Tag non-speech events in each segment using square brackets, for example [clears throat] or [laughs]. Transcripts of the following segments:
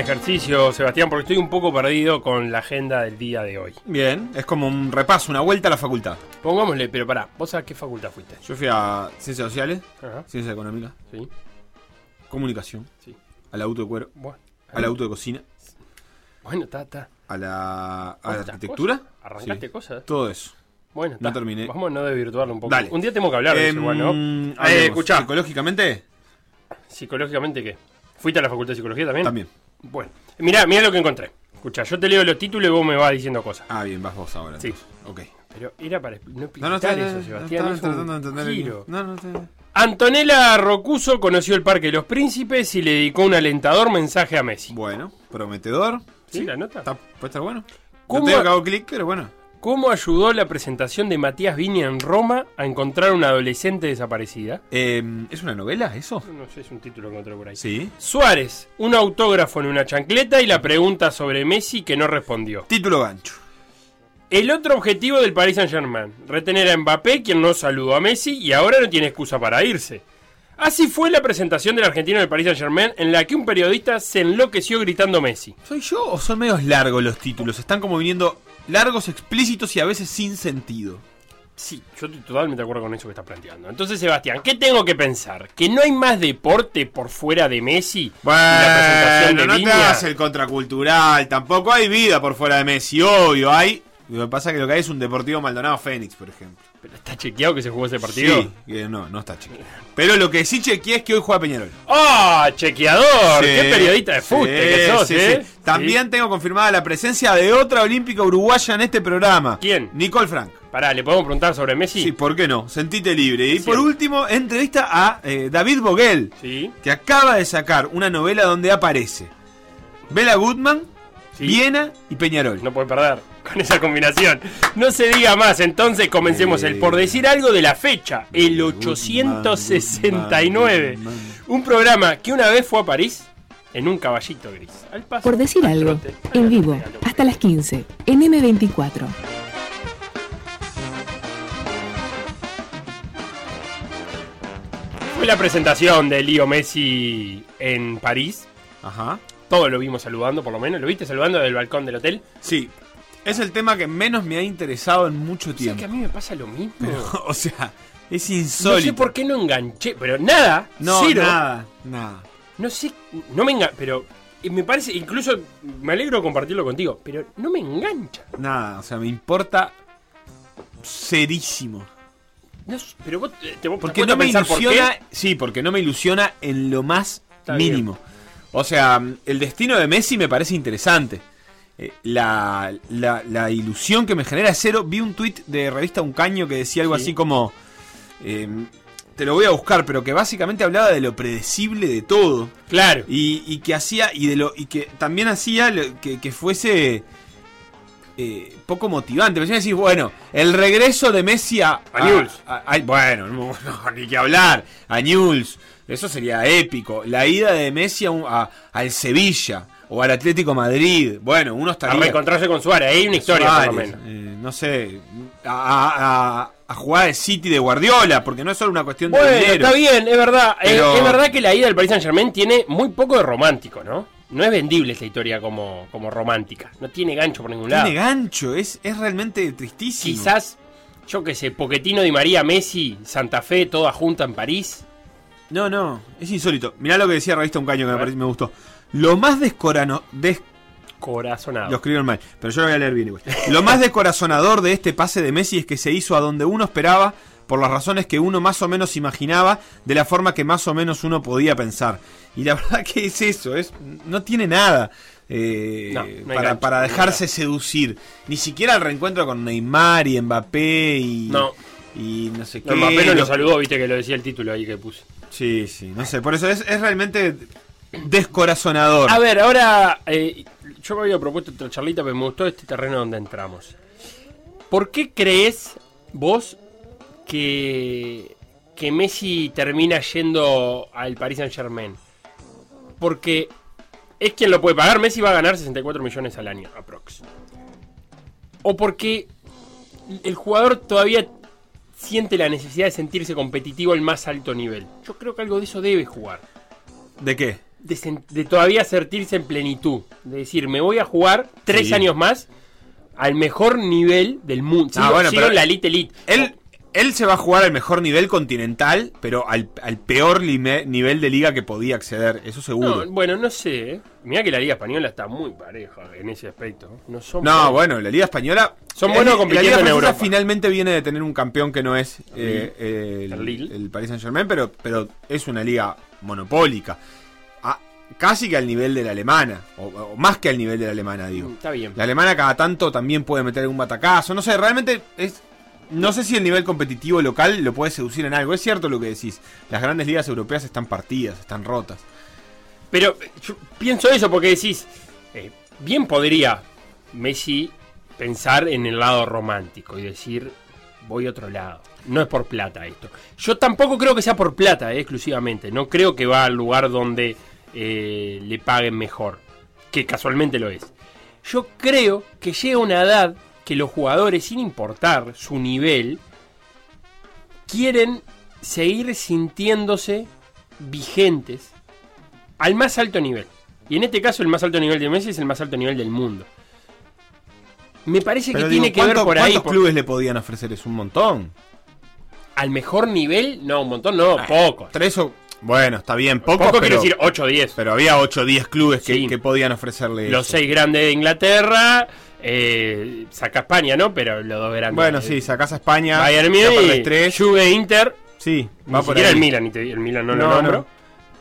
Ejercicio, Sebastián, porque estoy un poco perdido con la agenda del día de hoy. Bien, es como un repaso, una vuelta a la facultad. Pongámosle, pero pará, ¿vos a qué facultad fuiste? Yo fui a Ciencias Sociales, Ciencias Económicas, sí. Comunicación, sí. al auto de cuero, bueno, al auto de cocina. Bueno, está, está. A la, a la arquitectura. ¿Arrancaste cosas? Todo eso. Bueno, no terminé. Vamos a no desvirtuarlo un poco. Dale. Un día tengo que hablar de eso, em, bueno. Eh, escuchá. ¿Psicológicamente? ¿Psicológicamente qué? ¿Fuiste a la facultad de psicología también? También. Bueno, mirá, mirá lo que encontré. Escucha, yo te leo los títulos y vos me vas diciendo cosas. Ah, bien, vas vos ahora. Sí. Ok. Pero era para no explicar no, no, eso, Sebastián. No, tratando de entender No, no, Antonella Rocuso conoció el Parque de los Príncipes y le dedicó un alentador mensaje a Messi. Bueno, prometedor. ¿Sí, la nota? puede estar bueno. ¿Cómo, no que hago clic, pero bueno. ¿Cómo ayudó la presentación de Matías Viña en Roma a encontrar una adolescente desaparecida? Eh, ¿Es una novela eso? No sé, es un título que encontré por ahí. Sí. Suárez, un autógrafo en una chancleta y la pregunta sobre Messi que no respondió. Título gancho. El otro objetivo del Paris Saint-Germain, retener a Mbappé, quien no saludó a Messi y ahora no tiene excusa para irse. Así fue la presentación del argentino del Paris Saint-Germain en la que un periodista se enloqueció gritando Messi. ¿Soy yo o son medios largos los títulos? Están como viniendo largos, explícitos y a veces sin sentido. Sí, yo estoy totalmente de acuerdo con eso que estás planteando. Entonces, Sebastián, ¿qué tengo que pensar? ¿Que no hay más deporte por fuera de Messi? Bueno, la presentación de no te hagas el contracultural. Tampoco hay vida por fuera de Messi, obvio. Hay. Lo que pasa es que lo que hay es un Deportivo Maldonado Fénix, por ejemplo. ¿Pero está chequeado que se jugó ese partido? Sí, no, no está chequeado. Pero lo que sí chequeé es que hoy juega Peñarol. ¡Ah! ¡Chequeador! ¡Qué periodista de fútbol que sos, eh! También tengo confirmada la presencia de otra olímpica uruguaya en este programa. ¿Quién? Nicole Frank. Pará, ¿le podemos preguntar sobre Messi? Sí, ¿por qué no? Sentite libre. Y por último, entrevista a eh, David Boguel, ¿Sí? que acaba de sacar una novela donde aparece Bella Goodman, Viena y Peñarol. No puede perder con esa combinación. No se diga más, entonces comencemos el por decir algo de la fecha, el 869. Un programa que una vez fue a París en un caballito gris. por decir algo, en vivo, hasta las 15, en M24. Fue la presentación de Leo Messi en París. Ajá. Todos lo vimos saludando, por lo menos. ¿Lo viste saludando del balcón del hotel? Sí. Es el tema que menos me ha interesado en mucho tiempo. que a mí me pasa lo mismo. [laughs] o sea, es insólito. No sé por qué no enganché, pero nada. No, nada, nada. No sé, no me engancha, pero me parece, incluso me alegro de compartirlo contigo, pero no me engancha. Nada, o sea, me importa serísimo. No, pero vos, te, porque no me ilusiona, sí, porque no me ilusiona en lo más mínimo. O sea, el destino de Messi me parece interesante. Eh, la, la, ilusión que me genera es cero. Vi un tuit de revista Un Caño que decía algo así como... Em, te lo voy a buscar, pero que básicamente hablaba de lo predecible de todo. Claro. Y, que hacía, y de lo, y que también hacía que, fuese eh, poco motivante. Me decís, bueno, el regreso de Messi a, a, bueno, [laughs] ni que hablar, a Newell's. Eso sería épico. La ida de Messi a, al Sevilla o al Atlético Madrid. Bueno, uno estaría. A reencontrarse con Suárez, hay una historia por lo menos. Eh, no sé, a, jugar el City de Guardiola, porque no es solo una cuestión de bueno, Está bien, es verdad. Es, verdad que la ida del Paris Saint Germain tiene muy poco de romántico, ¿no? No es vendible esta historia como, como romántica. No tiene gancho por ningún lado. Tiene gancho, es, es realmente tristísimo. Quizás, yo qué sé, Poquetino Di María, Messi, Santa Fe, toda junta en París No, no, es insólito. Mirá lo que decía Revista Un Caño que me, me gustó. Lo más descorano, des- Corazonado. Lo escribieron mal, pero yo lo voy a leer bien igual. Lo más descorazonador de este pase de Messi es que se hizo a donde uno esperaba, por las razones que uno más o menos imaginaba, de la forma que más o menos uno podía pensar. Y la [laughs] verdad que es eso, es no tiene nada eh, No, no hay para, gancho, para no dejarse seducir. Ni siquiera el reencuentro con Neymar y Mbappé y No. y no sé qué. Mbappé no lo Lo- saludó, viste que lo decía el título ahí que puse. Sí, sí, no sé, por eso es, es realmente descorazonador. A ver, ahora eh, yo me había propuesto otra charlita, pero me gustó este terreno donde entramos. ¿Por qué crees vos que, que Messi termina yendo al Paris Saint Germain? Porque es quien lo puede pagar. Messi va a ganar 64 millones al año, aprox. O porque el jugador todavía siente la necesidad de sentirse competitivo al más alto nivel. Yo creo que algo de eso debe jugar ¿De qué? De, todavía sentirse en plenitud. De decir, me voy a jugar tres Sí. años más al mejor nivel del mundo. Ah, Sigo, bueno, sigo pero en la elite elite. Él, él se va a jugar al mejor nivel continental, pero al, al peor lime- nivel de liga que podía acceder, eso seguro. No, bueno, no sé. ¿eh? Mirá que la Liga Española está muy pareja en ese aspecto. No son No, parejos. bueno, la Liga Española. Son buenos La compitiendo Liga en Europa. finalmente viene de tener un campeón que no es eh, eh, El el, el Paris Saint-Germain, pero, pero es una liga monopólica. Casi que al nivel de la alemana, o, o más que al nivel de la alemana, digo. Mm, Está bien. La alemana cada tanto también puede meter un batacazo. No sé, realmente es. No sé si el nivel competitivo local lo puede seducir en algo. Es cierto lo que decís. Las grandes ligas europeas están partidas, están rotas. Pero eh, yo pienso eso porque decís, eh, bien podría Messi pensar en el lado romántico y decir, voy a otro lado. No es por plata esto. Yo tampoco creo que sea por plata eh, exclusivamente. No creo que va al lugar donde eh, le paguen mejor. Que casualmente lo es. Yo creo que llega una edad que los jugadores, sin importar su nivel, quieren seguir sintiéndose vigentes al más alto nivel. Y en este caso el más alto nivel de Messi es el más alto nivel del mundo. Me parece Pero que digo, tiene que ver ¿cuánto- por ahí. ¿Cuántos por- clubes le podían ofrecer? Es un montón. Al mejor nivel, no, un montón, no, pocos. Tres o. Bueno, está bien, pocos. Poco pero, quiero decir 8 o 10. pero había 8 o 10 clubes que, Sí. que podían ofrecerle. Los eso. seis grandes de Inglaterra, eh, saca España, ¿no? Pero los dos grandes. Bueno, eh, sí, sacás a España. Bayern Múnich. Juve, Inter, Sí, ni va por siquiera ahí. el Milan, y te- el Milan no, No, lo nombro.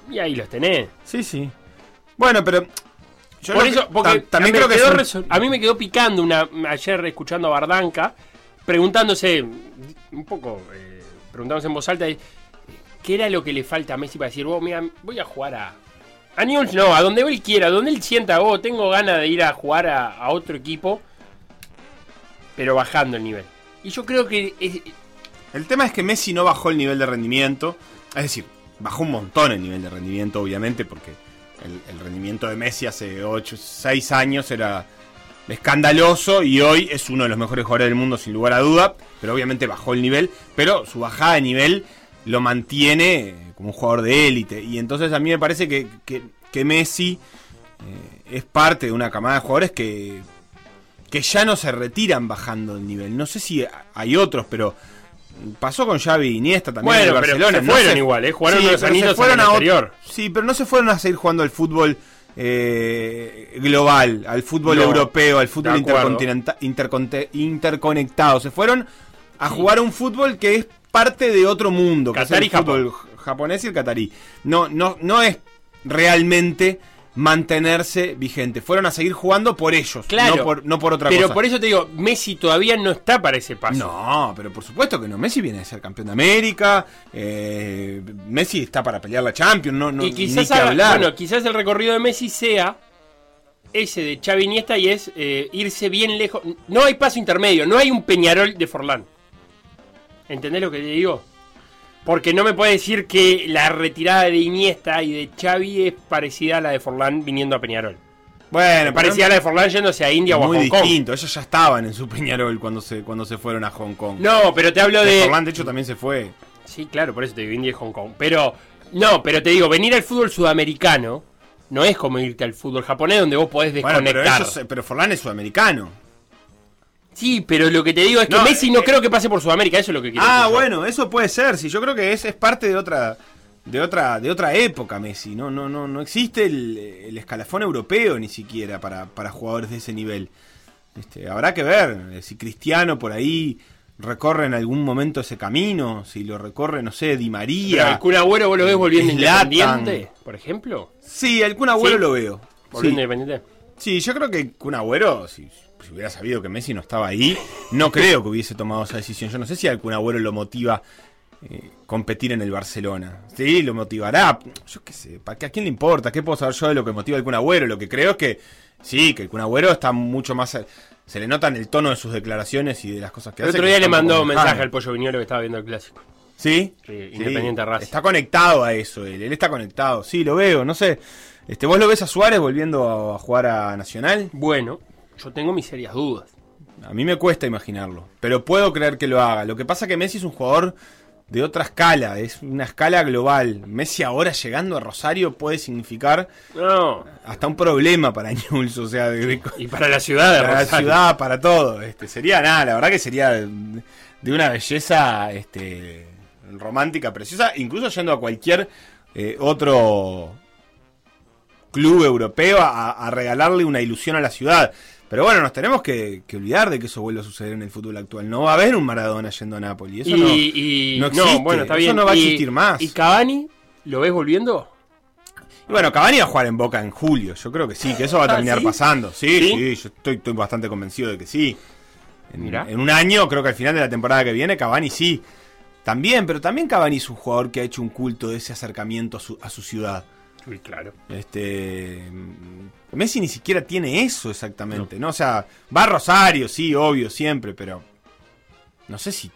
no. Y ahí los tenés. Sí, sí. Bueno, pero. yo Por eso, que- porque tam- también me creo que quedó a mí me quedó picando una ayer escuchando a Bardanca, preguntándose, un poco, eh, preguntándose en voz alta, ¿qué era lo que le falta a Messi para decir, vos, mira, voy a jugar a... A Newell's no, a donde él quiera, donde él sienta, oh, tengo ganas de ir a jugar a, a otro equipo, pero bajando el nivel. Y yo creo que es- El tema es que Messi no bajó el nivel de rendimiento. Es decir, bajó un montón el nivel de rendimiento, obviamente, porque el, el rendimiento de Messi hace 8, 6 años era escandaloso y hoy es uno de los mejores jugadores del mundo, sin lugar a duda. Pero obviamente bajó el nivel. Pero su bajada de nivel lo mantiene como un jugador de élite. Y entonces a mí me parece que, que- que Messi eh, es parte de una camada de jugadores que, que ya no se retiran bajando el nivel. No sé si hay otros, pero pasó con Xavi y Iniesta también Bueno, en el pero Barcelona. se No fueron igual, ¿eh? Jugaron añitos fueron en el a. Sí, pero no se fueron a seguir jugando al fútbol eh, global, al fútbol No, europeo, al fútbol de acuerdo. intercontinenta- interconte- interconectado. Se fueron a jugar un fútbol que es parte de otro mundo, que Qatar es y el Japón. japonés y el catarí. No, no, no es realmente mantenerse vigente. Fueron a seguir jugando por ellos, Claro. no por, no por otra pero cosa. por eso te digo, Messi todavía no está para ese paso. No, pero por supuesto que no. Messi viene de ser campeón de América. eh, Messi está para pelear la Champions. No, no, y ni quizás, que hablar. bueno, quizás el recorrido de Messi sea ese de Xavi Iniesta y es eh, irse bien lejos. No hay paso intermedio, no hay un Peñarol de Forlán. ¿Entendés lo que te digo? Porque no me puede decir que la retirada de Iniesta y de Xavi es parecida a la de Forlán viniendo a Peñarol. bueno, Parecida a la de Forlán yéndose a India o a muy Hong Kong. distinto. Ellos ya estaban en su Peñarol cuando se, cuando se fueron a Hong Kong. No, pero te hablo de... Forlán, de hecho, también se fue. Sí, claro, por eso te digo India y Hong Kong. Pero, no, pero te digo, venir al fútbol sudamericano no es como irte al fútbol japonés donde vos podés Bueno, pero, desconectar. ellos, pero Forlán es sudamericano. Sí, pero lo que te digo es que No, Messi no eh, creo que pase por Sudamérica, eso es lo que quiero Ah, bueno, eso puede ser. Si yo creo que es, es parte de otra de otra, de otra época Messi. No, no, no, no existe el, el escalafón europeo ni siquiera para, para jugadores de ese nivel. Este, habrá que ver eh, si Cristiano por ahí recorre en algún momento ese camino, si lo recorre, no sé, Di María. el Kun Agüero vos lo ves volviendo Zlatan. independiente, por ejemplo. Sí, Agüero Sí. lo veo. Volviendo Sí. independiente. Sí, yo creo que Kun Agüero, si, si hubiera sabido que Messi no estaba ahí, no creo que hubiese tomado esa decisión. Yo no sé si al Kun Agüero lo motiva eh, competir en el Barcelona. Sí, lo motivará. Yo qué sé, ¿para qué, ¿a quién le importa? ¿Qué puedo saber yo de lo que motiva al Kun Agüero? Lo que creo es que sí, que el Kun Agüero está mucho más... Se le nota en el tono de sus declaraciones y de las cosas que El hace. otro que día le mandó un mensaje al Pollo Viñolo que estaba viendo el clásico. ¿Sí? Sí, Independiente Racing. Está conectado a eso, él, él está conectado. Sí, lo veo, no sé. Este, ¿Vos lo ves a Suárez volviendo a, a jugar a Nacional? Bueno, yo tengo mis serias dudas. A mí me cuesta imaginarlo, pero puedo creer que lo haga. Lo que pasa que Messi es un jugador de otra escala, es una escala global. Messi ahora llegando a Rosario puede significar No. hasta un problema para [laughs] Newell's, o sea, de, Y para la ciudad de para la ciudad, para todo. Este, sería nada, la verdad que sería de, de una belleza este, romántica, preciosa, incluso yendo a cualquier eh, otro club europeo a, a regalarle una ilusión a la ciudad. Pero bueno, nos tenemos que, que olvidar de que eso vuelva a suceder en el fútbol actual. No va a haber un Maradona yendo a Napoli. Eso y, no, y- no existe. bueno, está eso bien. no va a Y- existir más. ¿Y Cavani? ¿Lo ves volviendo? Y bueno, Cavani va a jugar en Boca en julio. Yo creo que sí, que eso va a Ah, terminar ¿sí? pasando. Sí, ¿Sí? sí, yo estoy, estoy bastante convencido de que sí. En, Mirá. en un año, creo que al final de la temporada que viene, Cavani sí. También, pero también Cavani es un jugador que ha hecho un culto de ese acercamiento a su, a su ciudad. Uy, claro. Este Messi ni siquiera tiene eso exactamente, ¿no? O sea, va a Rosario, sí, obvio, siempre, pero no sé si,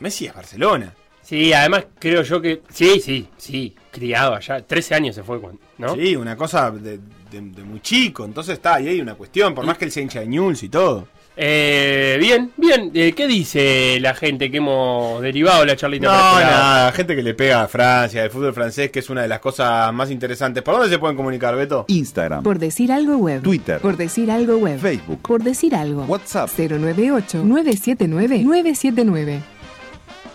Messi es Barcelona. Sí, además creo yo que. Sí, sí, sí. Criado allá. 13 años se fue, cuando- ¿no? Sí, una cosa de, de- de muy chico. Entonces está ahí hay una cuestión, por más que él sea hincha de Newell's y todo. Eh, bien, bien. Eh, ¿Qué dice la gente que hemos derivado la charlita? No, para este nada, gente que le pega a Francia, el fútbol francés, que es una de las cosas más interesantes. ¿Por dónde se pueden comunicar, Beto? Instagram, Por decir algo web. Twitter. Por decir algo web. Facebook. Por decir algo. WhatsApp. 098-979-979.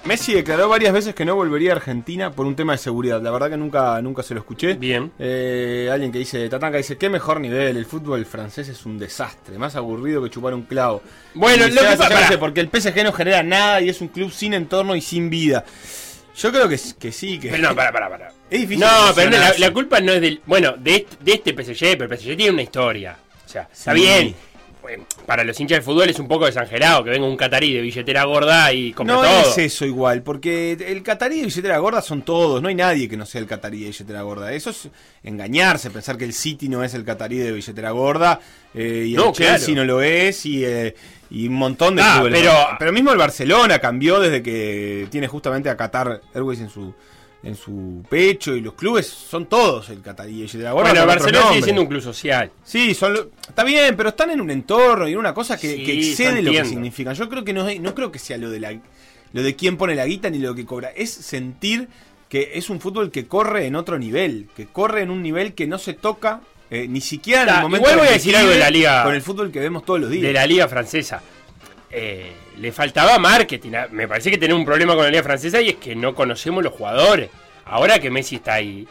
Messi declaró varias veces que no volvería a Argentina por un tema de seguridad. La verdad que nunca, nunca se lo escuché. Bien. Eh, alguien que dice, Tatanka dice, qué mejor nivel, el fútbol francés es un desastre, más aburrido que chupar un clavo. Bueno, Y lo que pasa- porque el PSG no genera nada y es un club sin entorno y sin vida. Yo creo que, que sí, que Pero no, para, para, para. [laughs] es difícil. No, pero no, la, culpa no es del. Bueno, de, de este PSG, pero el PSG tiene una historia. O sea, está Sí. bien. Bueno, Para los hinchas de fútbol es un poco desangelado que venga un catarí de billetera gorda y compre No todo. es eso igual, porque el catarí de billetera gorda son todos, no hay nadie que no sea el catarí de billetera gorda. Eso es engañarse, pensar que el City no es el catarí de billetera gorda, eh, y No, el Chelsea claro. no lo es, y, eh, y un montón de Ah, clubes. pero- pero mismo el Barcelona cambió desde que tiene justamente a Qatar Airways en su en su pecho, y los clubes son todos el catarí billetera gorda. Bueno, Barcelona sigue siendo un club social. Sí, son lo- está bien, pero están en un entorno y en una cosa que, Sí, que yo excede lo que significan. Yo creo que no, no creo que sea lo de la lo de quién pone la guita ni lo que cobra. Es sentir que es un fútbol que corre en otro nivel, que corre en un nivel que no se toca eh, ni siquiera en el momento igual voy a decir algo de la liga- con el fútbol que vemos todos los días. de la liga francesa. Eh, le faltaba marketing. Ah, Me parece que tenemos un problema con la liga francesa y es que no conocemos los jugadores. Ahora que Messi está ahí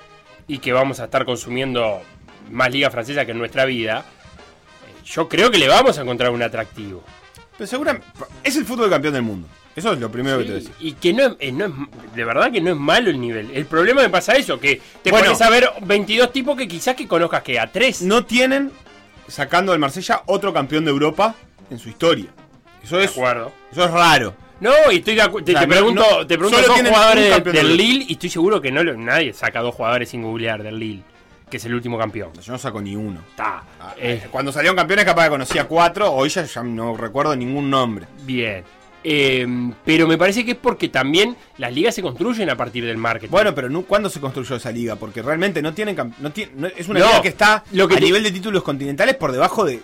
y que vamos a estar consumiendo más liga francesa que en nuestra vida, eh, yo creo que le vamos a encontrar un atractivo. Pero seguramente es el fútbol campeón del mundo. Eso es lo primero que te voy a Sí, decir. y que no es, eh, no es- de verdad que no es malo el nivel. El problema me pasa eso, que te Bueno. pones a ver 22 tipos que quizás que conozcas que a 3. No tienen sacando al Marsella otro campeón de Europa en su historia. Eso de es acuerdo. eso es raro. No, y estoy de acuerdo. Te, O sea, te pregunto, no- te pregunto tienen jugadores del de- Lille y estoy seguro que no nadie saca dos jugadores sin googlear del Lille, que es el último campeón. Yo no saco ni uno. Está. Ah, eh, eh, Cuando salieron campeones capaz que conocía cuatro, hoy ya, ya no recuerdo ningún nombre. bien. Eh, pero me parece que es porque también las ligas se construyen a partir del marketing. Bueno, pero no, ¿cuándo se construyó esa liga? Porque realmente no tienen no tiene, no- es una No, liga que está lo que a nivel de títulos continentales por debajo de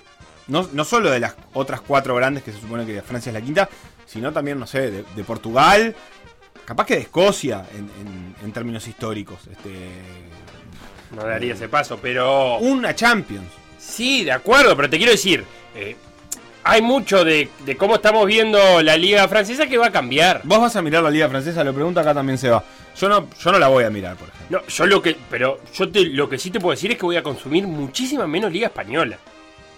no, no solo de las otras cuatro grandes que se supone que Francia es la quinta, sino también, no sé, de, de Portugal, capaz que de Escocia en, en- en términos históricos. Este, no daría ese paso, pero. una Champions. Sí, de acuerdo, pero te quiero decir, eh, hay mucho de, de cómo estamos viendo la liga francesa que va a cambiar. Vos vas a mirar la liga francesa, lo pregunta acá también se va. Yo no, yo no la voy a mirar, por ejemplo. No, yo lo que. Pero yo te, lo que sí te puedo decir es que voy a consumir muchísima menos Liga Española.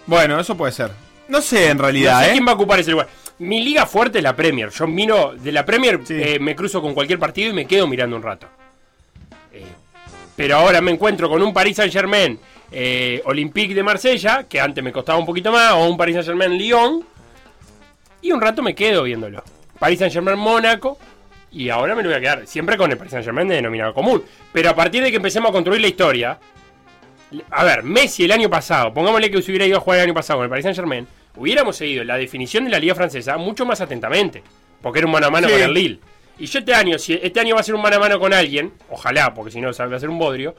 Bueno, eso puede ser. No sé en realidad, no sé ¿eh? quién va a ocupar ese lugar. Mi liga fuerte es la Premier. Yo miro de la Premier, Sí. eh, me cruzo con cualquier partido y me quedo mirando un rato. Eh, pero ahora me encuentro con un Paris Saint Germain eh, Olympique de Marsella, que antes me costaba un poquito más, o un Paris Saint Germain Lyon, y un rato me quedo viéndolo. Paris Saint Germain Mónaco, y ahora me lo voy a quedar siempre con el Paris Saint Germain de denominador común. Pero a partir de que empecemos a construir la historia, a ver, Messi el año pasado, pongámosle que se hubiera ido a jugar el año pasado con el Paris Saint Germain, hubiéramos seguido la definición de la liga francesa mucho más atentamente, porque era un mano a mano Sí. con el Lille. Y yo este año, si este año va a ser un mano a mano con alguien, ojalá, porque si no va a ser un bodrio,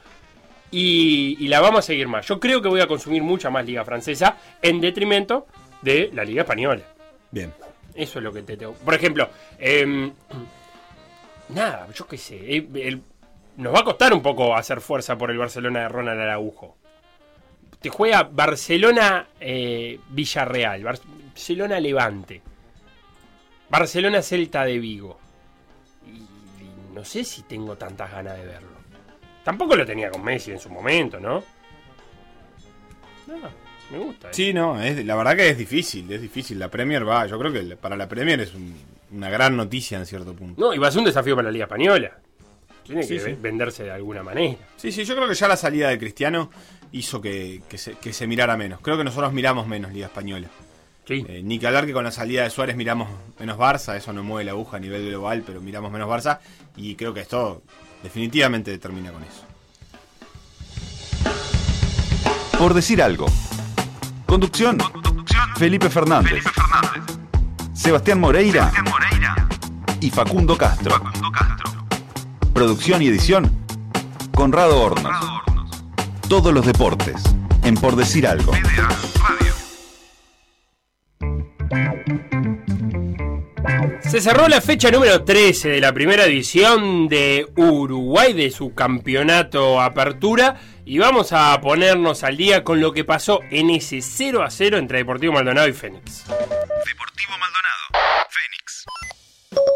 y, y la vamos a seguir más. Yo creo que voy a consumir mucha más liga francesa en detrimento de la liga española. Bien. Eso es lo que te tengo. Por ejemplo, em, [clears throat] nada, yo qué sé. eh, el- nos va a costar un poco hacer fuerza por el Barcelona de Ronald Araujo. Te juega Barcelona eh, Villarreal, Barcelona Levante, Barcelona Celta de Vigo. Y, y no sé si tengo tantas ganas de verlo. Tampoco lo tenía con Messi en su momento, ¿no? No, me gusta. eh. Sí, no, es, la verdad que es difícil, es difícil. La Premier va, yo creo que para la Premier es un- una gran noticia en cierto punto. No, y va a ser un desafío para la Liga Española. Tiene Sí, que sí. venderse de alguna manera. Sí, sí, yo creo que ya la salida de Cristiano hizo que, que se, que se mirara menos. Creo que nosotros miramos menos Liga Española. Sí. Eh, ni que hablar que con la salida de Suárez miramos menos Barça, eso no mueve la aguja a nivel global, pero miramos menos Barça y creo que esto definitivamente termina con eso. Por decir algo. Conducción. Felipe Fernández. Sebastián Moreira. Y Facundo Castro. Producción y edición. Conrado Hornos. Todos los deportes. En Por decir algo. Se cerró la fecha número 13 de la primera división de Uruguay de su campeonato Apertura y vamos a ponernos al día con lo que pasó en ese 0 a 0 entre Deportivo Maldonado y Fénix. Deportivo Maldonado. Fénix.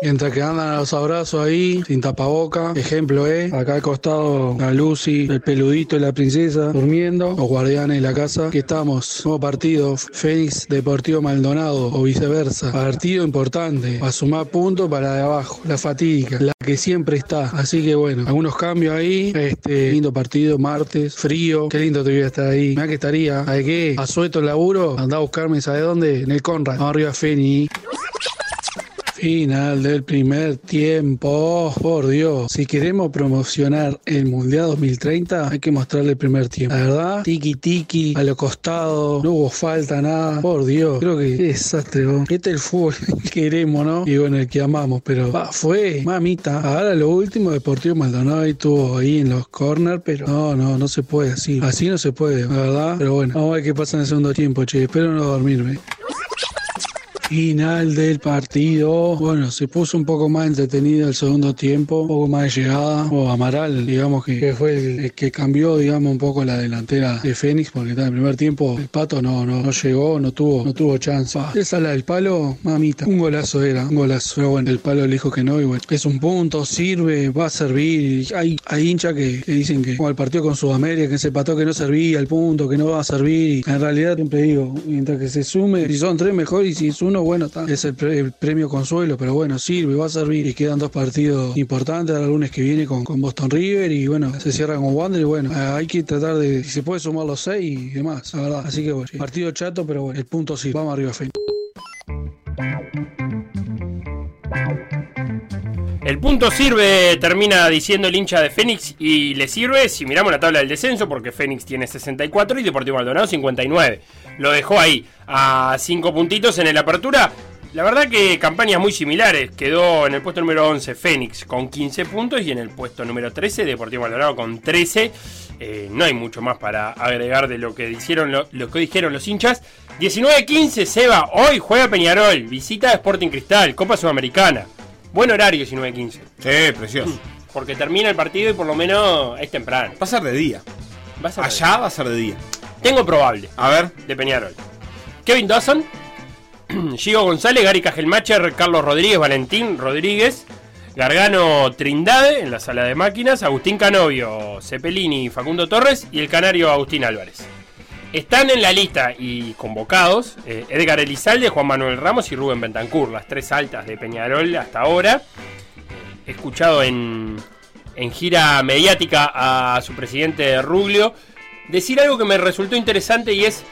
Mientras que andan a los abrazos ahí, sin tapaboca. Ejemplo es, acá al costado la Lucy, el peludito y la princesa durmiendo, los guardianes de la casa. Aquí estamos, nuevo partido, Fénix Deportivo Maldonado o viceversa. Partido importante, a sumar puntos para de abajo, la fatídica, la que siempre está. Así que bueno, algunos cambios ahí. Este lindo partido, martes, frío. Qué lindo te voy a estar ahí. Mira que estaría, ¿a qué? A sueto el laburo, anda a buscarme, ¿sabe dónde? En el Conrad. Vamos arriba, Fénix. Final del primer tiempo. Por Dios, si queremos promocionar el Mundial 2030, hay que mostrarle el primer tiempo. La verdad, tiki tiki, a los costados, no hubo falta, nada. Por Dios, creo que desastre. ¿no? Este es el fútbol [laughs] que queremos, ¿no? Y bueno, el que amamos, pero ah, fue, mamita. Ahora lo último, Deportivo Maldonado ahí estuvo ahí en los corners, pero no, no, no se puede así. Así no se puede, la verdad. Pero bueno, vamos a ver qué pasa en el segundo tiempo, che. Espero no dormirme. Final del partido. Bueno, se puso un poco más entretenido el segundo tiempo, un poco más de llegada. O Amaral, digamos que, que fue el, que cambió, digamos, un poco la delantera de Fénix, porque en el primer tiempo el pato no, no, llegó, no tuvo, no tuvo chance. Ah, esa la del palo, mamita. Un golazo era, un golazo. Pero bueno, el palo le dijo que no, y bueno, es un punto, sirve, va a servir. Hay, hay hinchas que, que dicen que como el partido con Sudamérica, que se pató que no servía, el punto, que no va a servir. Y en realidad siempre digo, mientras que se sume, si son tres mejor y si es uno, bueno. Es el, pre- el premio consuelo, pero bueno, sirve, va a servir. Y quedan dos partidos importantes, el lunes que viene con, Boston River y bueno, se cierra con Wander y bueno, eh, hay que tratar de, si se puede sumar los seis y demás, la verdad. Así que bueno, partido chato, pero bueno, el punto sí, vamos arriba, Fe. El punto sirve, termina diciendo el hincha de Fénix, y le sirve si miramos la tabla del descenso, porque Fénix tiene 64 y Deportivo Maldonado 59. Lo dejó ahí a 5 puntitos en el apertura. La verdad que campañas muy similares. Quedó en el puesto número 11 Fénix con 15 puntos y en el puesto número 13 Deportivo Maldonado con 13. Eh, no hay mucho más para agregar de lo que lo que dijeron los hinchas. 19-15 Seba, hoy juega Peñarol, visita a Sporting Cristal, Copa Sudamericana. Buen horario 19-15. Sí, precioso. Porque termina el partido y por lo menos es temprano. Va a ser de día. Va a ser- Allá va a ser de día. Tengo probable A ver. de Peñarol. Kevin Dawson, [clears throat] Gigo González, Gary Cajelmacher, Carlos Rodríguez, Valentín Rodríguez, Gargano Trindade en la sala de máquinas, Agustín Canovio, Cepelini, Facundo Torres y el canario Agustín Álvarez. Están en la lista y convocados eh, Edgar Elizalde, Juan Manuel Ramos y Rubén Bentancur, las tres altas de Peñarol hasta ahora. He escuchado en, en gira mediática a su presidente Ruglio decir algo que me resultó interesante y es,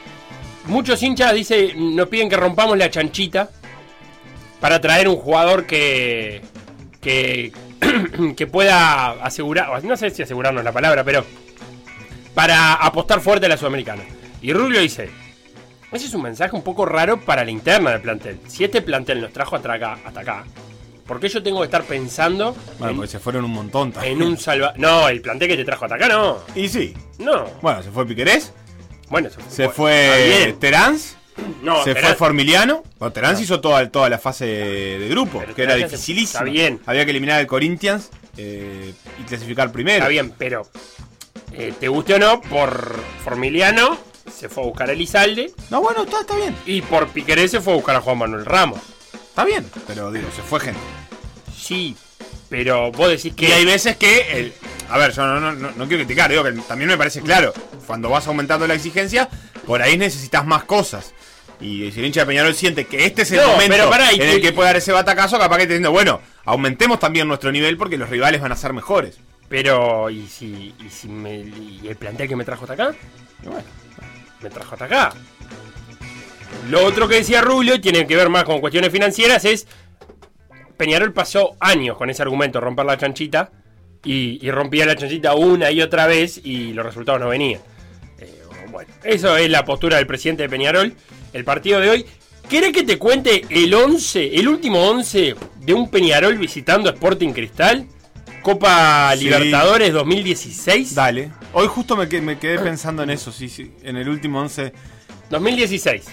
muchos hinchas dice, nos piden que rompamos la chanchita para traer un jugador que, que, [clears throat] que pueda asegurar, no sé si asegurarnos la palabra, pero para apostar fuerte a la Sudamericana. Y Rubio dice, ese es un mensaje un poco raro para la interna del plantel. Si este plantel nos trajo hasta acá, hasta acá ¿por qué yo tengo que estar pensando Bueno, en, porque se fueron un montón también. en un salva... No, el plantel que te trajo hasta acá no. Y sí. No. Bueno, se fue Piquerés, Bueno, se está fue bien. Terans, No, se Terán- fue Formiliano. Bueno, Terans hizo toda, toda la fase de grupo, Pero que era Terán se- dificilísima. está bien. Había que eliminar al Corinthians eh, y clasificar primero. Está bien, pero eh, te guste o no, por Formiliano se fue a buscar a Elizalde No, bueno, está, está bien. y por Piquerés se fue a buscar a Juan Manuel Ramos. Está bien. Pero digo, se fue gente. Sí, pero vos decís que Y hay veces que. El, a ver, yo no, no, no, no quiero criticar, digo que también me parece claro. Cuando vas aumentando la exigencia, por ahí necesitas más cosas. Y si el hincha de Peñarol siente que este es el No, momento pará, en el que- puede dar ese batacazo, capaz que te diciendo, bueno, aumentemos también nuestro nivel porque los rivales van a ser mejores. Pero, ¿y si, y si me, y el plantel que me trajo hasta acá? Y bueno, Me trajo hasta acá. Lo otro que decía Rubio tiene que ver más con cuestiones financieras es. Peñarol pasó años con ese argumento, romper la chanchita. Y, rompía la chanchita una y otra vez y los resultados no venían. Eh, bueno, eso es la postura del presidente de Peñarol. El partido de hoy. ¿Querés que te cuente el 11, el último 11 de un Peñarol visitando Sporting Cristal? Copa Sí. Libertadores 2016. dale. Hoy justo me, que- me quedé pensando en eso, sí, sí. En el último 11. 2016.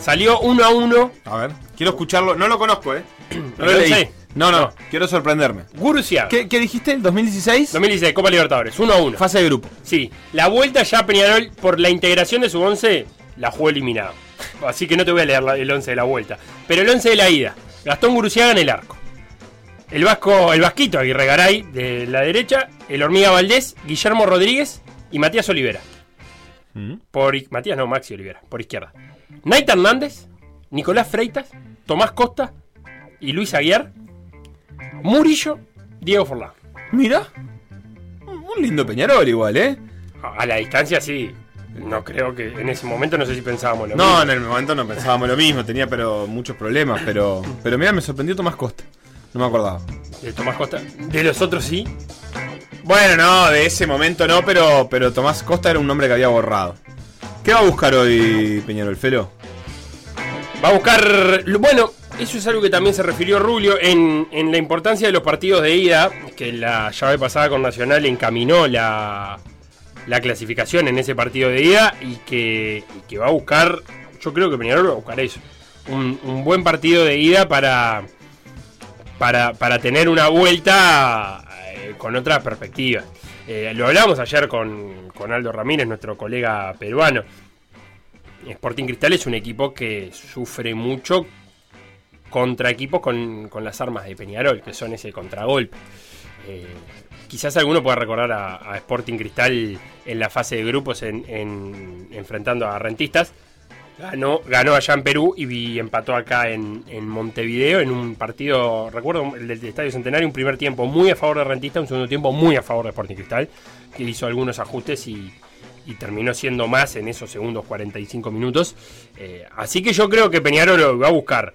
Salió 1 a 1. A ver, quiero escucharlo. No lo conozco, ¿eh? [clears throat] No lo ¿El leí. 11? No, no, No. quiero sorprenderme. Gurucia. ¿Qué, qué dijiste? ¿El 2016? 2016, Copa Libertadores, 1 a 1. Fase de grupo. Sí, la vuelta ya Peñarol, por la integración de su 11, la jugó eliminado. Así que no te voy a leer la- el 11 de la vuelta. Pero el 11 de la ida, Gastón Guruciaga en el arco. El vasco, el vasquito Aguirre Garay de la derecha, el Hormiga Valdés, Guillermo Rodríguez y Matías Olivera. Por, i- Matías no, Maxi Olivera, por izquierda. Naita Hernández, Nicolás Freitas, Tomás Costa y Luis Aguiar. Murillo, Diego Forlán. Mira. Un lindo Peñarol igual, ¿eh? A a la distancia sí. No creo que en ese momento no sé si pensábamos lo No, mismo. en el momento no pensábamos lo mismo, tenía pero muchos problemas, pero pero mira, me sorprendió Tomás Costa. No me acordaba. De Tomás Costa. De los otros sí. Bueno, no, de ese momento no, pero pero Tomás Costa era un nombre que había borrado. ¿Qué va a buscar hoy Peñarol Felo? Va a buscar. Bueno, eso es algo que también se refirió Rubio en, en la importancia de los partidos de ida. Que la llave pasada con Nacional encaminó la, la clasificación en ese partido de ida. Y que, y que va a buscar. Yo creo que Peñarol va a buscar eso. Un, un buen partido de ida para. Para, para tener una vuelta eh, con otra perspectiva. Eh, lo hablamos ayer con, con Aldo Ramírez, nuestro colega peruano. Sporting Cristal es un equipo que sufre mucho contra equipos con, con las armas de Peñarol, que son ese contragolpe. Eh, quizás alguno pueda recordar a, Sporting Cristal en la fase de grupos en- enfrentando a Rentistas. Ganó, ganó allá en Perú y empató acá en, Montevideo en un partido, recuerdo el del Estadio Centenario, un primer tiempo muy a favor de Rentistas, un segundo tiempo muy a favor de Sporting Cristal, que hizo algunos ajustes y, terminó siendo más en esos segundos 45 minutos. Eh, así que yo creo que Peñarol lo va a buscar.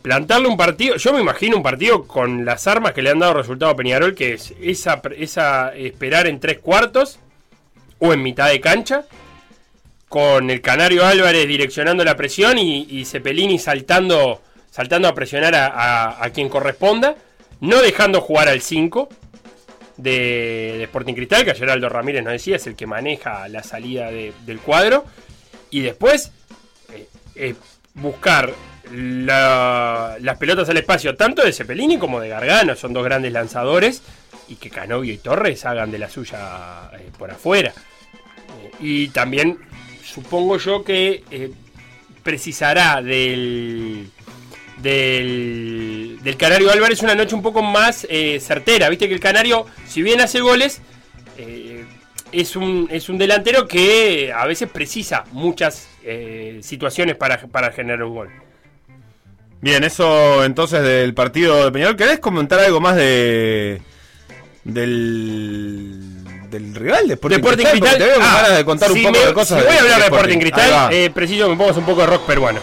Plantarle un partido, yo me imagino un partido con las armas que le han dado resultado a Peñarol, que es esa esperar en tres cuartos o en mitad de cancha, con el Canario Álvarez direccionando la presión y, y Cepelini saltando, saltando a presionar a, quien corresponda, no dejando jugar al 5 de, Sporting Cristal, que ayer Ramírez nos decía, es el que maneja la salida de- del cuadro, y después eh, eh, buscar la- las pelotas al espacio, tanto de Cepelini como de Gargano, son dos grandes lanzadores, y que Canovio y Torres hagan de la suya eh, por afuera. Y también supongo yo que eh, precisará del, del del Canario Álvarez una noche un poco más eh, certera. Viste que el Canario, si bien hace goles, eh, es, un, es un delantero que a veces precisa muchas situaciones para, para generar un gol. Bien, eso entonces del partido de Peñarol. ¿Querés comentar algo más de del, del rival de Sporting, Deporting Cristal? Porque Te Ah, de contar un si poco me- de cosas. Si voy a hablar de Sporting Ahí Cristal, eh, preciso que me pongas un poco de rock peruano.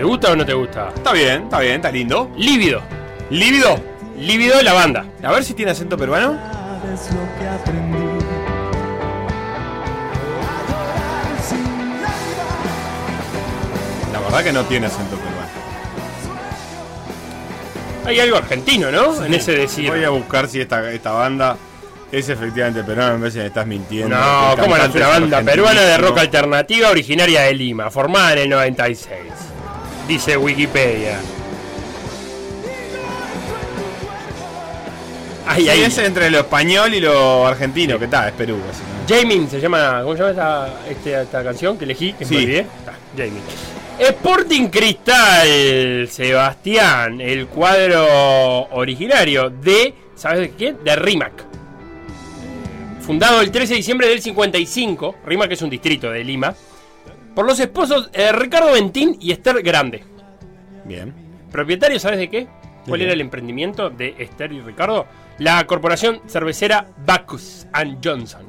¿Te gusta o no te gusta? Está bien, está bien, está lindo. Lívido. Lívido. Lívido la banda. A ver si tiene acento peruano. La verdad que no tiene acento peruano. Hay algo argentino, ¿no? En ese decir. Voy a buscar si esta, esta banda es efectivamente peruana. Me parece que me estás mintiendo. No, El ¿cómo no es cantante una banda peruana de rock alternativa originaria de Lima, formada en el 96? Dice Wikipedia. Sí, ay. es entre lo español y lo argentino, que tal, es Perú. básicamente. Jamin se llama. ¿Cómo se llama esta, este- esta canción que elegí? Que Sí. me olvidé. Ah, Jamin. Sporting Cristal, Sebastián, el cuadro originario de. ¿Sabes de quién? De Rimac. Fundado el 13 de diciembre del 55, Rimac es un distrito de Lima, por los esposos eh, Ricardo Ventín y Esther Grande. Bien. ¿Propietario, sabes de qué? ¿Cuál era el emprendimiento de Esther y Ricardo? La corporación cervecera Bacchus and Johnson.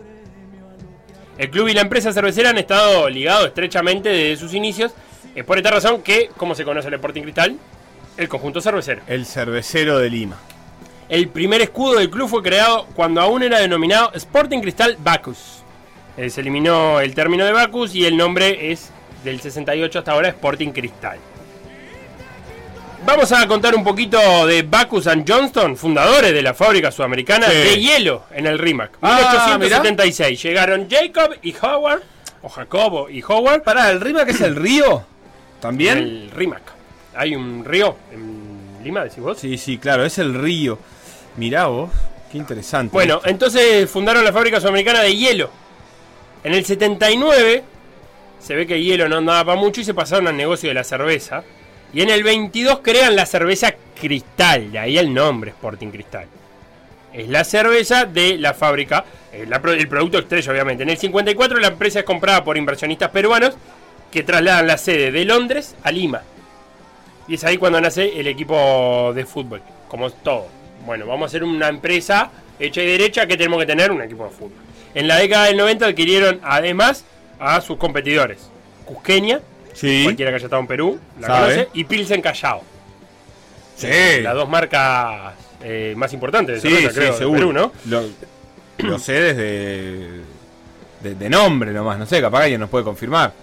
El club y la empresa cervecera han estado ligados estrechamente desde sus inicios. Es por esta razón que, como se conoce el Sporting Cristal, el conjunto cervecero. El cervecero de Lima. El primer escudo del club fue creado cuando aún era denominado Sporting Cristal Bacchus. Eh, se eliminó el término de Bacchus y el nombre es del 68 hasta ahora Sporting Cristal. Vamos a contar un poquito de Bacchus and Johnston, fundadores de la fábrica sudamericana Sí. de hielo en el Rimac. Ah, 1876 llegaron Jacob y Howard, o Jacobo y Howard, Pará, ¿el Rima que es el río? ¿También? el Rimac. Hay un río en Lima, decís vos. Sí, sí, claro, es el río. Mirá vos, qué interesante. Bueno, entonces fundaron la fábrica sudamericana de hielo. En el 79 se ve que el hielo no andaba para mucho y se pasaron al negocio de la cerveza. Y en el 22 crean la cerveza Cristal, de ahí el nombre Sporting Cristal. Es la cerveza de la fábrica, eh, la pro- el producto estrella obviamente. En el 54 la empresa es comprada por inversionistas peruanos que trasladan la sede de Londres a Lima. Y es ahí cuando nace el equipo de fútbol, como todo. Bueno, vamos a hacer una empresa hecha y derecha que tenemos que tener un equipo de fútbol. En la década del 90 adquirieron además a sus competidores. Cusqueña, sí. cualquiera que haya estado en Perú, la Sabe. conoce, y Pilsen Callao. Sí. Las dos marcas eh, más importantes de Sí, cerveza, sí, creo, de seguro. Perú, ¿no? Lo, lo sé desde. De, de nombre nomás, no sé, capaz alguien nos puede confirmar.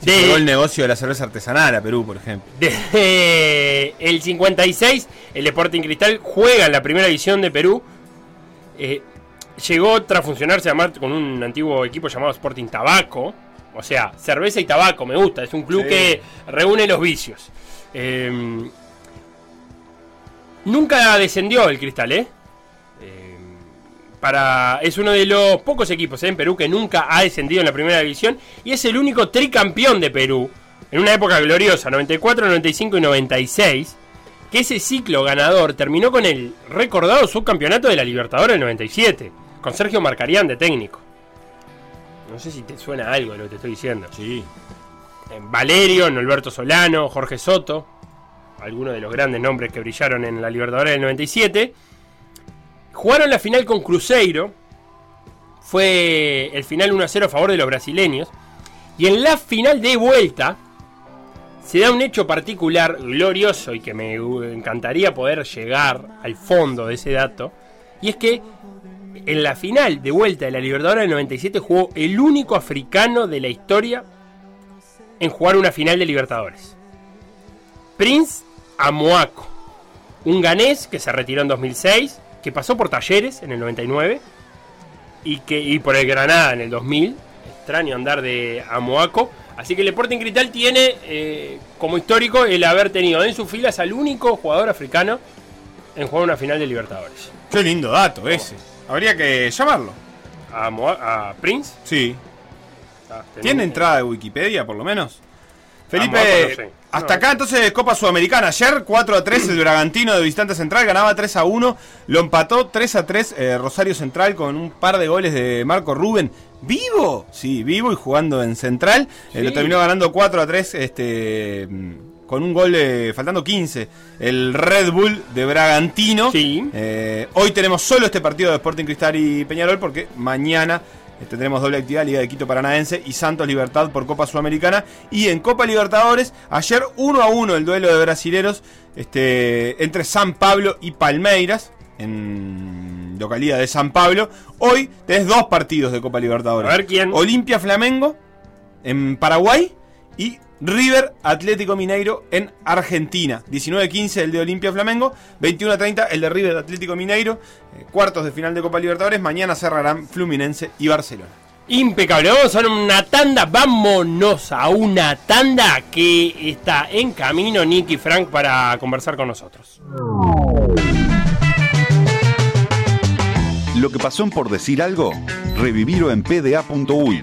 De- llegó el negocio de la cerveza artesanal a Perú, por ejemplo. Desde el 56, el Sporting Cristal juega en la primera división de Perú. Eh, llegó tras funcionarse además con un antiguo equipo llamado Sporting Tabaco. O sea, cerveza y tabaco, me gusta. Es un club Sí. que reúne los vicios. Eh, nunca descendió el Cristal, ¿eh? Eh, Para, es uno de los pocos equipos ¿eh? en Perú que nunca ha descendido en la primera división y es el único tricampeón de Perú en una época gloriosa, 94, 95 y 96, que ese ciclo ganador terminó con el recordado subcampeonato de la Libertadores del 97, con Sergio Marcarián de técnico. No sé si te suena algo lo que te estoy diciendo. Sí. Valerio, Norberto Solano, Jorge Soto, algunos de los grandes nombres que brillaron en la Libertadores del 97. Jugaron la final con Cruzeiro. Fue el final 1 a 0 a favor de los brasileños. Y en la final de vuelta se da un hecho particular, glorioso y que me encantaría poder llegar al fondo de ese dato. Y es que en la final de vuelta de la Libertadores del 97 jugó el único africano de la historia en jugar una final de Libertadores. Prince Amoaco, un ganés que se retiró en 2006, que pasó por Talleres en el 99 y, que, y por el Granada en el 2000. Extraño andar de Amoaco. Así que el Sporting Cristal tiene eh, como histórico el haber tenido en sus filas al único jugador africano en jugar una final de Libertadores. Qué lindo dato ese. Habría que llamarlo. ¿A, Moa- a Prince? Sí. Ah, ¿Tiene entrada de Wikipedia, por lo menos? Felipe, Moaco no sé. hasta No. acá entonces Copa Sudamericana. Ayer 4 a 3 el Bragantino de visitante central ganaba 3 a 1. Lo empató 3 a 3 eh, Rosario Central con un par de goles de Marco Rubén. ¿Vivo? Sí, vivo y jugando en central. Eh, Sí. lo terminó ganando 4 a 3 este, con un gol de, faltando 15. El Red Bull de Bragantino. Sí. Eh, hoy tenemos solo este partido de Sporting Cristal y Peñarol porque mañana eh, tendremos doble actividad, Liga de Quito Paranaense y Santos Libertad por Copa Sudamericana. Y en Copa Libertadores, ayer 1 a 1 el duelo de brasileros este, entre San Pablo y Palmeiras, en localidad de San Pablo. Hoy tenés dos partidos de Copa Libertadores. A ver quién. Olimpia Flamengo en Paraguay y River Atlético Mineiro en Argentina. 19-15 el de Olimpia Flamengo, 21-30 el de River Atlético Mineiro. Eh, cuartos de final de Copa Libertadores. Mañana cerrarán Fluminense y Barcelona. Impecable, vamos a una tanda, vámonos a una tanda que está en camino Nicky Frank para conversar con nosotros. Lo que pasó en por decir algo, revivirlo en pda.uy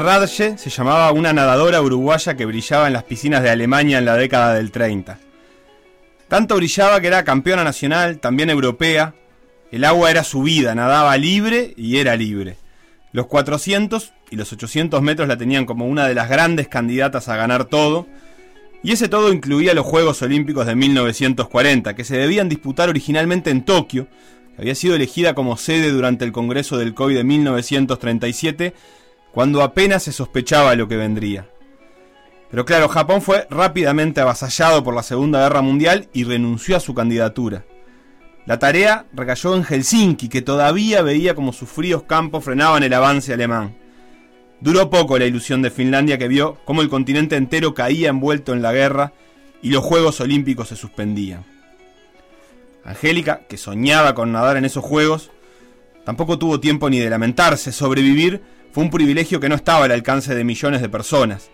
Radje se llamaba una nadadora uruguaya que brillaba en las piscinas de Alemania en la década del 30. Tanto brillaba que era campeona nacional, también europea. El agua era su vida, nadaba libre y era libre. Los 400 y los 800 metros la tenían como una de las grandes candidatas a ganar todo. Y ese todo incluía los Juegos Olímpicos de 1940, que se debían disputar originalmente en Tokio, que había sido elegida como sede durante el Congreso del COI de 1937, cuando apenas se sospechaba lo que vendría. Pero claro, Japón fue rápidamente avasallado por la Segunda Guerra Mundial y renunció a su candidatura. La tarea recayó en Helsinki, que todavía veía como sus fríos campos frenaban el avance alemán. Duró poco la ilusión de Finlandia que vio cómo el continente entero caía envuelto en la guerra y los Juegos Olímpicos se suspendían. Angélica, que soñaba con nadar en esos Juegos, tampoco tuvo tiempo ni de lamentarse. Sobrevivir fue un privilegio que no estaba al alcance de millones de personas.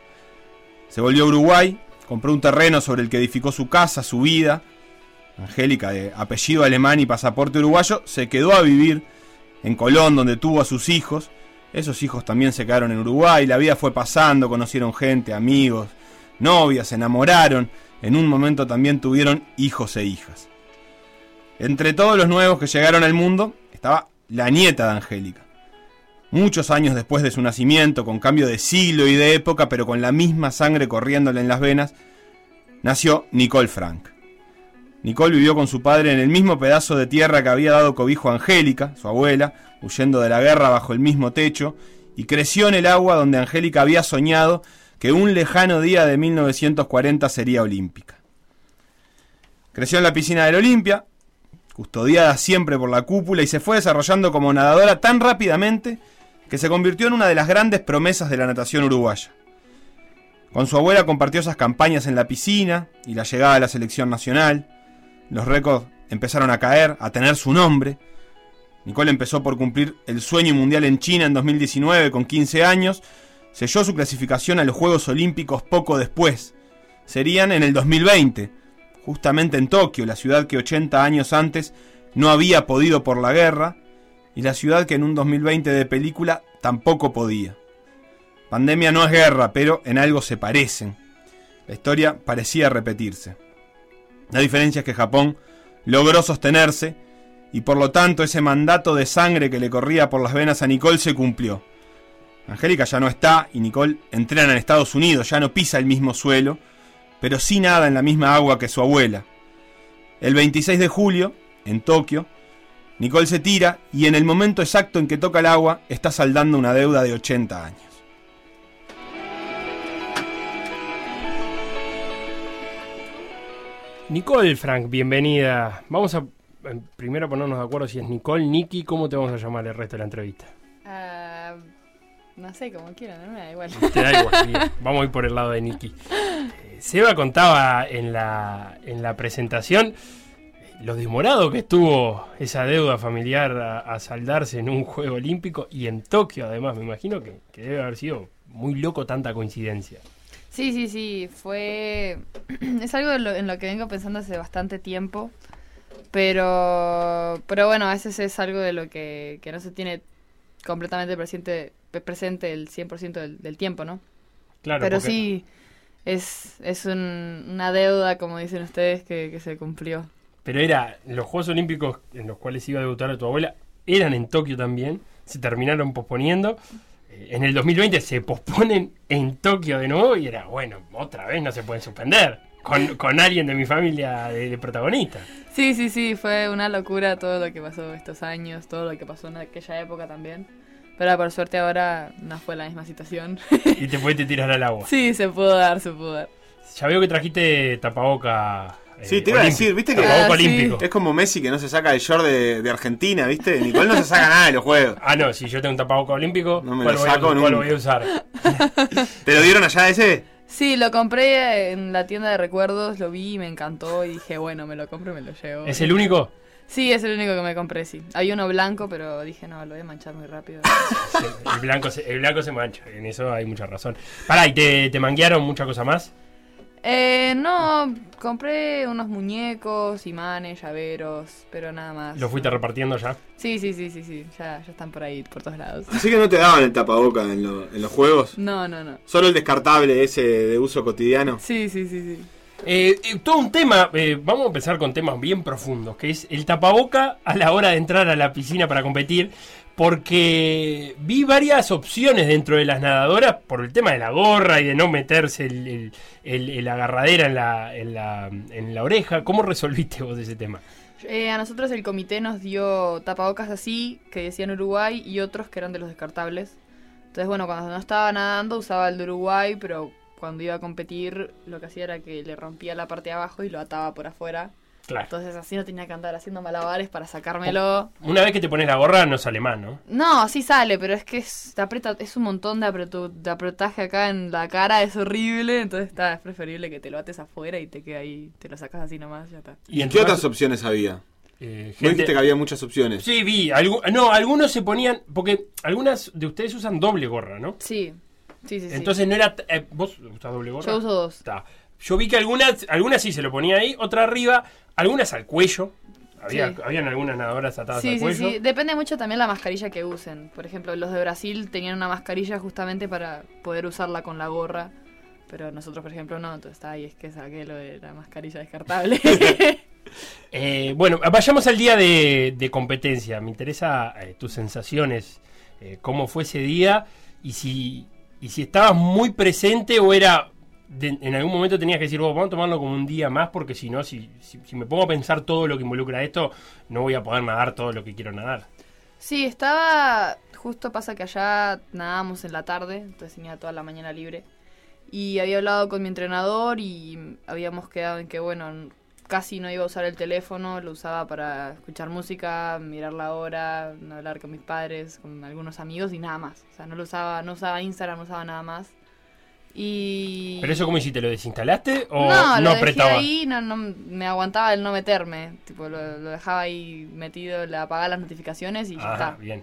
Se volvió a Uruguay, compró un terreno sobre el que edificó su casa, su vida. Angélica, de apellido alemán y pasaporte uruguayo, se quedó a vivir en Colón, donde tuvo a sus hijos. Esos hijos también se quedaron en Uruguay, la vida fue pasando, conocieron gente, amigos, novias, se enamoraron. En un momento también tuvieron hijos e hijas. Entre todos los nuevos que llegaron al mundo estaba la nieta de Angélica. Muchos años después de su nacimiento, con cambio de siglo y de época, pero con la misma sangre corriéndole en las venas, nació Nicole Frank. Nicole vivió con su padre en el mismo pedazo de tierra que había dado cobijo a Angélica, su abuela, huyendo de la guerra bajo el mismo techo, y creció en el agua donde Angélica había soñado que un lejano día de 1940 sería olímpica. Creció en la piscina del Olimpia, custodiada siempre por la cúpula, y se fue desarrollando como nadadora tan rápidamente que se convirtió en una de las grandes promesas de la natación uruguaya. Con su abuela compartió esas campañas en la piscina y la llegada a la selección nacional. Los récords empezaron a caer, a tener su nombre. Nicole empezó por cumplir el sueño mundial en China en 2019 con 15 años. Selló su clasificación a los Juegos Olímpicos poco después. Serían en el 2020, justamente en Tokio, la ciudad que 80 años antes no había podido por la guerra y la ciudad que en un 2020 de película tampoco podía. Pandemia no es guerra, pero en algo se parecen. La historia parecía repetirse. La diferencia es que Japón logró sostenerse y por lo tanto ese mandato de sangre que le corría por las venas a Nicole se cumplió. Angélica ya no está y Nicole entrena en Estados Unidos, ya no pisa el mismo suelo, pero sí nada en la misma agua que su abuela. El 26 de julio, en Tokio, Nicole se tira y en el momento exacto en que toca el agua está saldando una deuda de 80 años. Nicole, Frank, bienvenida. Vamos a eh, primero ponernos de acuerdo si es Nicole, Nikki, ¿cómo te vamos a llamar el resto de la entrevista? Ah, no sé, como quieran, no me da igual. Te da igual, bien. Vamos a ir por el lado de Nikki. Eh, Seba contaba en la, en la presentación lo demorado que estuvo esa deuda familiar a, a saldarse en un Juego Olímpico y en Tokio, además. Me imagino que, que debe haber sido muy loco tanta coincidencia. Sí, sí, sí, fue... [clears throat] es algo en lo, en lo que vengo pensando hace bastante tiempo, pero, pero bueno, a veces es algo de lo que, que no se tiene completamente presente, presente el 100% del, del tiempo, ¿no? Claro, pero porque- sí, es, es un- una deuda, como dicen ustedes, que, que se cumplió. Pero era, los Juegos Olímpicos en los cuales iba a debutar tu abuela eran en Tokio también, se terminaron posponiendo. Eh, En el 2020 se posponen en Tokio de nuevo y era, bueno, otra vez no se pueden suspender. Con, con alguien de mi familia de, de protagonista. Sí, sí, sí, fue una locura todo lo que pasó estos años, todo lo que pasó en aquella época también. Pero por suerte ahora no fue la misma situación. Y te puedes tirar al agua. [laughs] sí, se pudo dar, se pudo dar. Ya veo que trajiste tapaboca. Sí, te iba a decir, viste que Ah, sí. olímpico. es como Messi que no se saca el short de, de Argentina, ¿viste? Nicole no se saca nada de los juegos. Ah, no, si yo tengo un tapaboca olímpico, No me ¿cuál, lo voy, a, saco cuál nunca. voy a usar? [laughs] ¿Te lo dieron allá ese? Sí, lo compré en la tienda de recuerdos, lo vi y me encantó y dije, bueno, me lo compro y me lo llevo. ¿Es el único? Sí, es el único que me compré, sí. Había uno blanco, pero dije, no, lo voy a manchar muy rápido. [laughs] Sí, el, blanco se, el blanco se mancha, en eso hay mucha razón. Pará, ¿y te, te manguearon mucha cosa más? Eh, no, compré unos muñecos, imanes, llaveros, pero nada más. ¿Lo fuiste repartiendo ya? Sí, sí, sí, sí, sí, ya, ya están por ahí, por todos lados. Así que no te daban el tapaboca en, lo- en los juegos. No, no, no. Solo el descartable ese de uso cotidiano. Sí, sí, sí, sí. Eh, eh, todo un tema, eh, vamos a empezar con temas bien profundos, que es el tapaboca a la hora de entrar a la piscina para competir, porque vi varias opciones dentro de las nadadoras por el tema de la gorra y de no meterse el, agarradera en la, en, la, en la oreja. ¿Cómo resolviste vos ese tema? Eh, a nosotros el comité nos dio tapabocas así, que decían Uruguay, y otros que eran de los descartables. Entonces, bueno, cuando no estaba nadando usaba el de Uruguay, pero cuando iba a competir lo que hacía era que le rompía la parte de abajo y lo ataba por afuera. Claro. Entonces así no tenía que andar haciendo malabares para sacármelo. Una vez que te pones la gorra no sale más, ¿no? No, sí sale, pero es que es, te aprieta, es un montón de, apretu- de apretaje acá en la cara, es horrible. Entonces está, es preferible que te lo ates afuera y te quede ahí, te lo sacas así nomás, ya está. Y en ¿Qué otras opciones había? eh, gente- dijiste que había muchas opciones. Sí, vi. algu- no, algunos se ponían. Porque algunas de ustedes usan doble gorra, ¿no? Sí, sí, sí. sí. Entonces no era. eh, ¿Vos usás doble gorra? Yo uso dos. Está. Yo vi que algunas, algunas sí se lo ponía ahí, otra arriba, algunas al cuello. Había, Sí. Habían algunas nadadoras atadas Sí, al sí, cuello. sí. Depende mucho también la mascarilla que usen. Por ejemplo, los de Brasil tenían una mascarilla justamente para poder usarla con la gorra. Pero nosotros, por ejemplo, no. Entonces está ahí, es que saqué lo de la mascarilla descartable. [laughs] [laughs] Eh, bueno, vayamos al día de, de competencia. Me interesa eh, tus sensaciones, eh, cómo fue ese día y si, y si estabas muy presente o era. De- en algún momento tenías que decir, "Vos, vamos a tomarlo como un día más porque si no, si, si, si me pongo a pensar todo lo que involucra esto, no voy a poder nadar todo lo que quiero nadar. sí, estaba. Justo pasa que allá nadábamos en la tarde. Entonces tenía toda la mañana libre. Y había hablado con mi entrenador y habíamos quedado en que, bueno, casi no iba a usar el teléfono, lo usaba para escuchar música, mirar la hora, hablar con mis padres, con algunos amigos y nada más. O sea, no lo usaba, no usaba Instagram, no usaba nada más. Y ¿Pero eso cómo hiciste? ¿Lo desinstalaste o no, no, lo dejé ahí, no, no, me aguantaba el no meterme, tipo lo, lo dejaba ahí metido, le apagaba las notificaciones y ya Ajá, está. bien.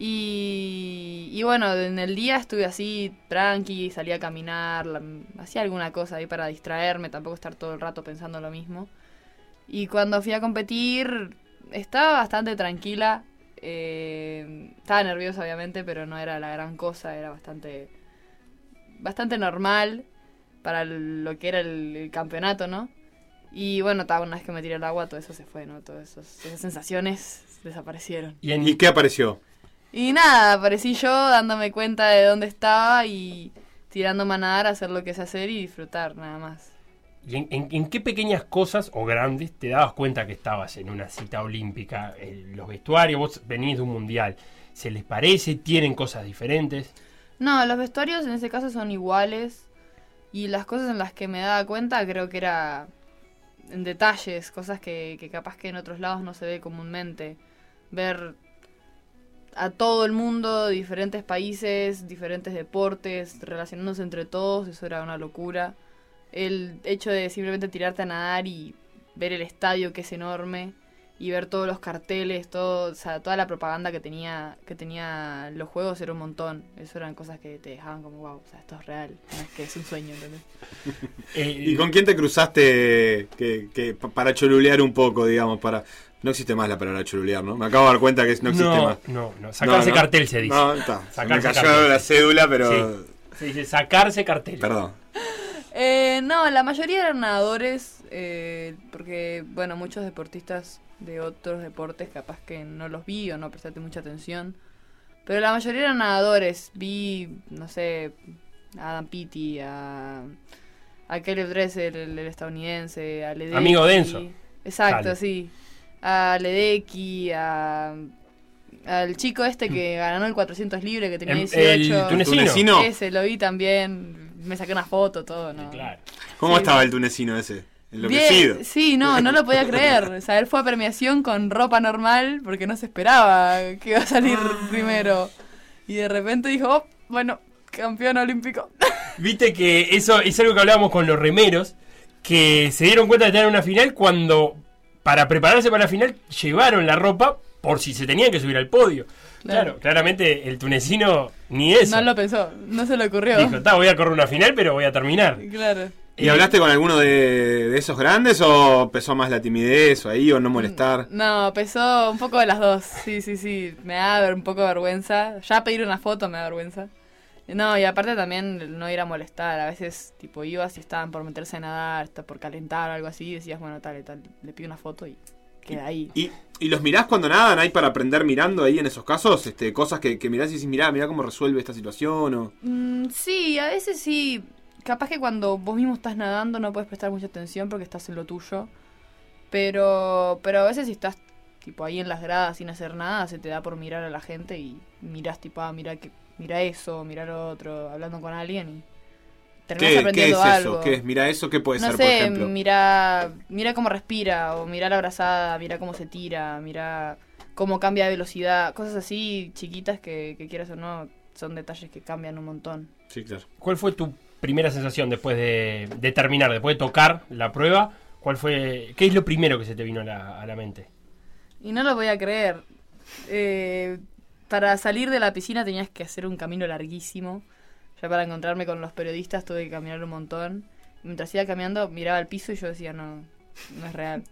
Y, y bueno, en el día estuve así tranqui, salía a caminar, la- hacía alguna cosa ahí para distraerme, tampoco estar todo el rato pensando lo mismo. Y cuando fui a competir, estaba bastante tranquila. eh, estaba nerviosa, obviamente, pero no era la gran cosa, era bastante bastante normal para lo que era el, el campeonato, ¿no? Y bueno, ta, una vez que me tiré al agua, todo eso se fue, ¿no? Todas esos- esas sensaciones desaparecieron. Y en- ¿Y qué apareció? Y nada, aparecí yo dándome cuenta de dónde estaba y tirándome a nadar, a hacer lo que sé hacer y disfrutar, nada más. ¿Y en, en- en qué pequeñas cosas o grandes te dabas cuenta que estabas en una cita olímpica? Eh, los vestuarios, vos venís de un mundial. ¿Se les parece? ¿Tienen cosas diferentes? No, los vestuarios en ese caso son iguales y las cosas en las que me daba cuenta creo que era en detalles, cosas que, que capaz que en otros lados no se ve comúnmente. Ver a todo el mundo, diferentes países, diferentes deportes, relacionándose entre todos, eso era una locura. El hecho de simplemente tirarte a nadar y ver el estadio que es enorme y ver todos los carteles, todo, o sea, toda la propaganda que tenía que tenía los juegos era un montón. Eso eran cosas que te dejaban como wow, o sea, esto es real, no es que es un sueño, ¿entendés? [laughs] Eh, ¿Y con quién te cruzaste que, que pa- para cholulear un poco, digamos? para No existe más la palabra cholulear, ¿no? Me acabo de dar cuenta que no existe no, más. no, no. Sacarse No, no. cartel se dice. No, está. Se me Sacarse cayó cartel. la cédula, pero... Sí. Se dice sacarse cartel. Perdón. Eh, no, la mayoría eran nadadores, eh, porque, bueno, muchos deportistas de otros deportes capaz que no los vi o no prestaste mucha atención. Pero la mayoría eran nadadores. Vi, no sé, a Adam Peaty, a, a Caleb Dressel, el, el estadounidense, a Ledecky. Amigo denso. Exacto, Dale. sí. A Ledecky, a... Al chico este que ganó el 400 libre, que tenía Em, 18. el tunecino. ¿Tunecino? Ese, lo vi también. Me saqué una foto, todo, ¿no? Claro. ¿Cómo Sí. estaba el tunecino ese? Bien, sí, no, no lo podía creer. O sea, él fue a premiación con ropa normal porque no se esperaba que iba a salir primero. Y de repente dijo, oh, bueno, campeón olímpico. [laughs] Viste que eso es algo que hablábamos con los remeros, que se dieron cuenta de tener una final cuando, para prepararse para la final, llevaron la ropa por si se tenían que subir al podio. Claro, Claro. claramente el tunecino ni eso. No lo pensó, no se le ocurrió. Dijo, "Ta, voy a correr una final, pero voy a terminar. Claro. ¿Y hablaste con alguno de, de esos grandes o pesó más la timidez o ahí o no molestar? No, pesó un poco de las dos. Sí, sí, sí. Me da un poco de vergüenza. Ya pedir una foto me da vergüenza. No, y aparte también no ir a molestar. A veces, tipo, ibas y estaban por meterse a nadar, hasta por calentar o algo así. Y decías, bueno, tal y tal. Le pido una foto y queda ahí. ¿Y, y los mirás cuando nadan? ¿Hay para aprender mirando ahí en esos casos? Este, cosas que, que mirás y decís, mirá, mirá cómo resuelve esta situación o... Mm, sí, a veces sí. Capaz que cuando vos mismo estás nadando no puedes prestar mucha atención porque estás en lo tuyo. Pero, pero a veces si estás tipo ahí en las gradas sin hacer nada, se te da por mirar a la gente y mirás tipo, ah, mira que mira eso, mira lo otro, hablando con alguien y terminás ¿Qué, qué es aprendiendo eso? algo. ¿Qué es? Mira eso, ¿qué puede no ser, sé, por ejemplo? mira, mira cómo respira, o mira la abrazada, mira cómo se tira, mira cómo cambia de velocidad, cosas así chiquitas que, que quieras o no, son detalles que cambian un montón. Sí, claro. ¿Cuál fue tu primera sensación después de, terminar, después de tocar la prueba? ¿Cuál fue, ¿Qué es lo primero que se te vino a la, a la mente? Y no lo voy a creer. Eh, para salir de la piscina tenías que hacer un camino larguísimo. Ya para encontrarme con los periodistas tuve que caminar un montón. Mientras iba caminando miraba al piso y yo decía, no, no es real.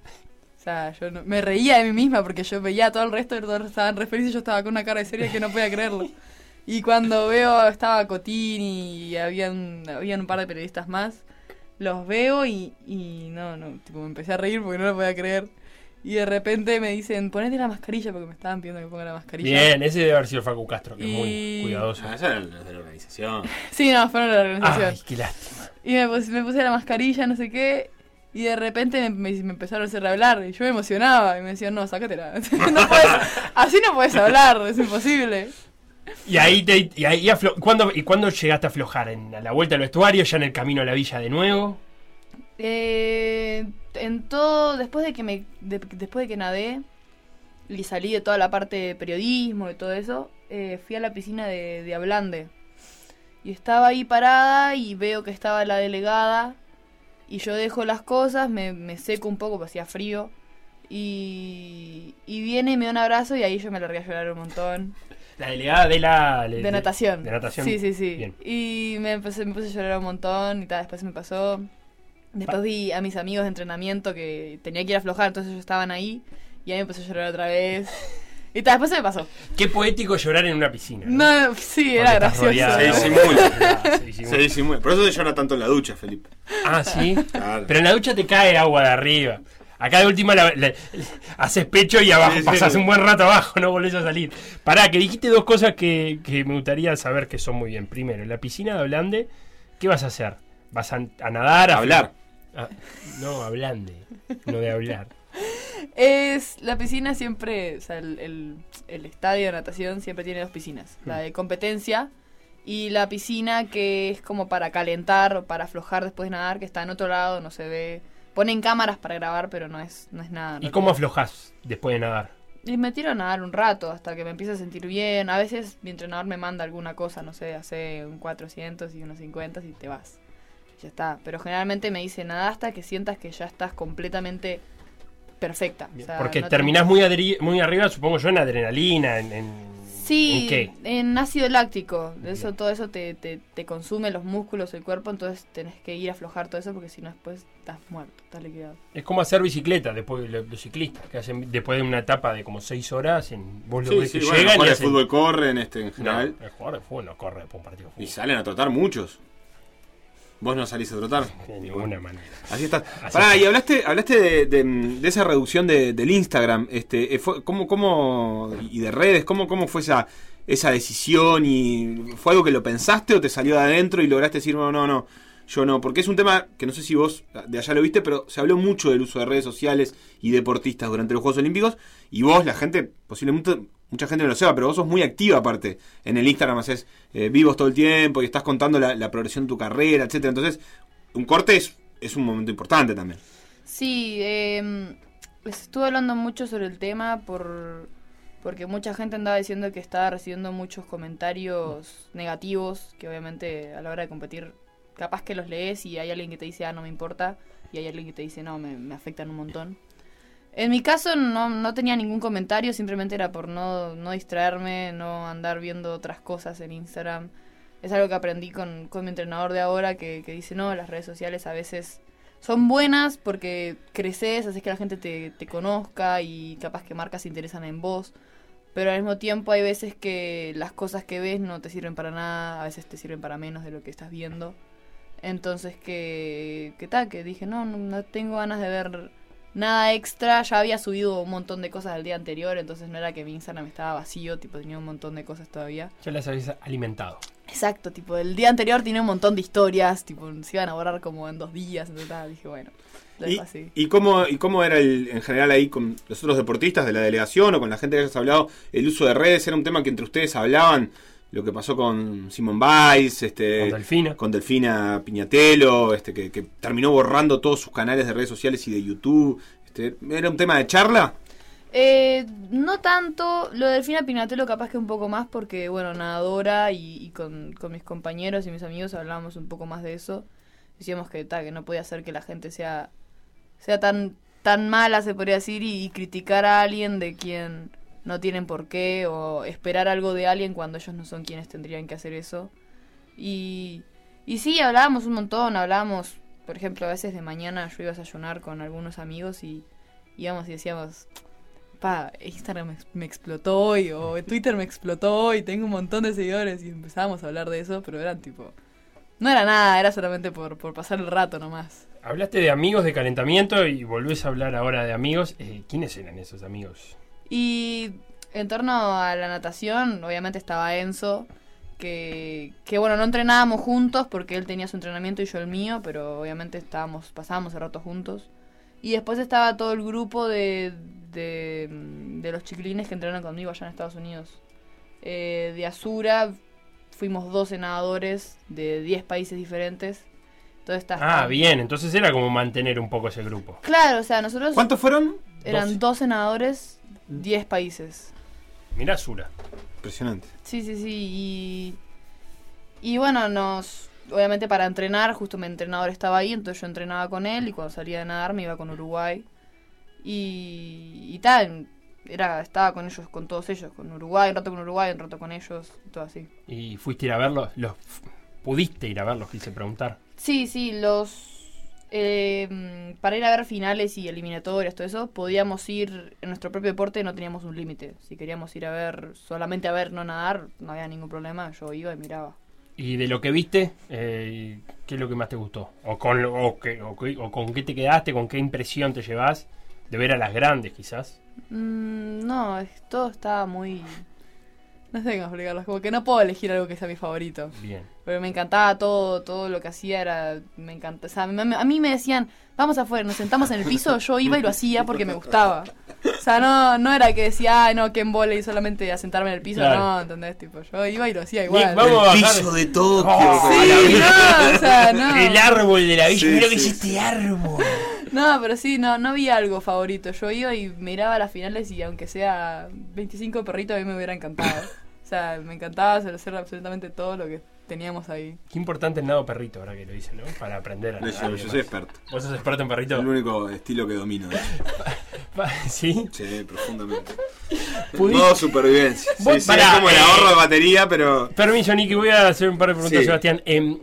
O sea, yo no- me reía de mí misma porque yo veía a todo el resto todos estaban re felices y yo estaba con una cara de seria que no podía creerlo. Y cuando veo, estaba Cotín y habían, habían un par de periodistas más, los veo y, y no, no, tipo, me empecé a reír porque no lo podía creer. Y de repente me dicen, ponete la mascarilla porque me estaban pidiendo que ponga la mascarilla. Bien, ese debe haber sido Facu Castro, que es muy Y- cuidadoso. Ah, esa era la de la organización. [laughs] Sí, no, fueron de la organización. Ay, qué lástima. Y me puse, me puse la mascarilla, no sé qué. Y de repente me, me- me empezaron a hacer hablar. Y yo me emocionaba. Y me decían, no, sácatela. [laughs] no puedes- así no puedes hablar, es imposible. Y ahí, te, y ahí aflo- ¿cuándo, ¿y cuándo llegaste a aflojar? ¿En, ¿A la vuelta al vestuario? ¿Ya en el camino a la villa de nuevo? Eh, en todo, después de que me, de- después de que nadé y salí de toda la parte de periodismo y todo eso, eh, fui a la piscina de, de Ablande. Y estaba ahí parada y veo que estaba la delegada y yo dejo las cosas, me, me seco un poco porque hacía frío. Y, y viene y me da un abrazo y ahí yo me largué a llorar un montón. La delegada de la... De natación. De natación. Sí, sí, sí. Bien. Y me, empecé, me puse a llorar un montón y tal, después se me pasó. Después vi a mis amigos de entrenamiento que tenía que ir a aflojar, entonces ellos estaban ahí y ahí me empecé a llorar otra vez. Y ta, después se me pasó. Qué poético llorar en una piscina. No, sí, era gracioso. rodeado. Se no. disimula. Se disimula. Se disimula. Por eso se llora tanto en la ducha, Felipe. Ah, sí. Claro. Pero en la ducha te cae agua de arriba. Acá de última la- la- haces pecho y abajo Sí, sí. pasas un buen rato abajo, no volvés a salir. Pará, que dijiste dos cosas que, que me gustaría saber que son muy bien. Primero, en la piscina de Ablande, ¿qué vas a hacer? ¿Vas a, a nadar? A Hablar. Ah, no, Ablande, no de hablar. Es la piscina siempre, o sea, el, el- el estadio de natación siempre tiene dos piscinas. La de competencia y la piscina que es como para calentar o para aflojar después de nadar, que está en otro lado, no se ve. Ponen cámaras para grabar, pero no es, no es nada. ¿Y cómo aflojás después de nadar? Y me tiro a nadar un rato hasta que me empiece a sentir bien. A veces mi entrenador me manda alguna cosa, no sé, hace un 400 y unos 50 y te vas. Ya está. Pero generalmente me dice nada hasta que sientas que ya estás completamente perfecta. O sea, Porque no te- terminás muy, muy arriba, supongo yo, en adrenalina, en... en- Sí, ¿en qué? en ácido láctico. Eso, todo eso te, te, te consume los músculos, el cuerpo, entonces tenés que ir a aflojar todo eso porque si no después estás muerto, estás liquidado. Es como hacer bicicleta después de los, los ciclistas, que hacen después de una etapa de como 6 horas, en, vos lo Sí, ves sí, que bueno, llegan y hacen- fútbol corren este, en No, general. el jugador de fútbol no corre después de un partido de fútbol. Y salen a trotar muchos. Vos no salís a trotar. De ninguna manera. Así está. Así Pará, está. y hablaste, hablaste de, de- de esa reducción de- del Instagram. Este, eh, fue, ¿cómo, cómo, y de redes, ¿cómo, cómo fue esa, esa decisión? y ¿Fue algo que lo pensaste o te salió de adentro y lograste decir, no, no, no, yo no? Porque es un tema que no sé si vos de allá lo viste, pero se habló mucho del uso de redes sociales y deportistas durante los Juegos Olímpicos. Y vos, la gente, posiblemente mucha gente lo sepa, pero vos sos muy activa aparte. En el Instagram haces eh, vivos todo el tiempo y estás contando la, progresión de tu carrera, etcétera Entonces, un corte es, es un momento importante también. Sí, les estuve hablando mucho sobre el tema por porque mucha gente andaba diciendo que estaba recibiendo muchos comentarios negativos, que obviamente a la hora de competir capaz que los lees y hay alguien que te dice, ah, no me importa, y hay alguien que te dice, no, me, me afectan un montón. En mi caso no, no tenía ningún comentario, simplemente era por no, no distraerme, no andar viendo otras cosas en Instagram. Es algo que aprendí con, con mi entrenador de ahora, que, que dice, no, las redes sociales a veces son buenas porque creces, haces que la gente te, te conozca y capaz que marcas se interesan en vos. Pero al mismo tiempo hay veces que las cosas que ves no te sirven para nada, a veces te sirven para menos de lo que estás viendo. Entonces que, que tal, que dije, no, no, no tengo ganas de ver nada extra. Ya había subido un montón de cosas el día anterior, entonces no era que mi Instagram estaba vacío, tipo tenía un montón de cosas todavía. Ya las habéis alimentado. Exacto, tipo el día anterior tenía un montón de historias, tipo se iban a borrar como en dos días, entonces tal, dije, bueno, ¿Y, así. y cómo, ¿Y cómo era el, en general ahí con los otros deportistas de la delegación o con la gente que hayas hablado? El uso de redes era un tema que entre ustedes hablaban. Lo que pasó con Simon Biles, este, Con Delfina. con Delfina Piñatelo, este, que, que terminó borrando todos sus canales de redes sociales y de YouTube. Este, ¿Era un tema de charla? Eh, no tanto, lo de Delfina Pinatelo capaz que un poco más porque, bueno, nadadora y, y con, con mis compañeros y mis amigos hablábamos un poco más de eso. Decíamos que, ta, que no podía ser que la gente sea, sea tan, tan mala, se podría decir, y, y criticar a alguien de quien no tienen por qué o esperar algo de alguien cuando ellos no son quienes tendrían que hacer eso. Y, y sí, hablábamos un montón, hablábamos, por ejemplo, a veces de mañana yo iba a desayunar con algunos amigos y íbamos y decíamos, pa, Instagram me, ex- me explotó hoy, o Twitter me explotó hoy, tengo un montón de seguidores, y empezábamos a hablar de eso, pero eran tipo, no era nada, era solamente por, por pasar el rato nomás. Hablaste de amigos de calentamiento y volvés a hablar ahora de amigos. Eh, ¿Quiénes eran esos amigos? Y en torno a la natación, obviamente estaba Enzo, que, que bueno, no entrenábamos juntos porque él tenía su entrenamiento y yo el mío, pero obviamente estábamos, pasábamos el rato juntos. Y después estaba todo el grupo de, de, de los chiquilines que entrenan conmigo allá en Estados Unidos. Eh, de Azura fuimos 12 nadadores de 10 países diferentes. Entonces está Ah, bien, entonces era como mantener un poco ese grupo. Claro, o sea, nosotros ¿Cuántos fueron? eran Doce. 12 nadadores, 10 países. Mirá Sura. Impresionante. Sí, sí, sí. Y, y bueno, nos. Obviamente para entrenar, justo mi entrenador estaba ahí, entonces yo entrenaba con él y cuando salía de nadar me iba con Uruguay. Y, y tal, era, estaba con ellos, con todos ellos, con Uruguay, un rato con Uruguay, un rato con ellos, y todo así. ¿Y fuiste a ir a verlos? Los, ¿Pudiste ir a verlos? Quise preguntar. Sí, sí, los, Eh, para ir a ver finales y eliminatorias, todo eso, podíamos ir en nuestro propio deporte, no teníamos un límite. Si queríamos ir a ver, solamente a ver, no nadar, no había ningún problema, yo iba y miraba. Y de lo que viste, eh, ¿qué es lo que más te gustó? ¿O con, lo- o, qué- o qué- o con qué te quedaste? ¿Con qué impresión te llevas? De ver a las grandes, quizás. Mm, no, es- todo estaba muy... No sé cómo explicarlo, como que no puedo elegir algo que sea mi favorito. Bien. Pero me encantaba todo, todo lo que hacía era, me encanta, o sea, me- me- a mí me decían, vamos afuera, nos sentamos en el piso, yo iba y lo hacía porque me gustaba. O sea, no, no era que decía, ay no, que en y solamente a sentarme en el piso, Claro. no, ¿entendés? Tipo, yo iba y lo hacía igual. Nick, vamos El piso de Tokio. Oh, Sí, no, o sea, no. El árbol de la villa. Sí, Mira que sí, es este árbol. No, pero sí, no, no había algo favorito. Yo iba y miraba las finales y aunque sea 25 perritos, a mí me hubiera encantado. O sea, me encantaba hacer absolutamente todo lo que teníamos ahí. Qué importante el nado perrito, ahora que lo dicen, ¿no? Para aprender a Yo, nadar yo soy experto. ¿Vos sos experto en Es perrito? el único estilo que domino. de hecho. [laughs] ¿Sí? Sí, profundamente. Modo supervivencia. Sí, sí, pará, es como el eh, ahorro de batería, pero. Permiso, Nicky, voy a hacer un par de preguntas, Sí. Sebastián. Em,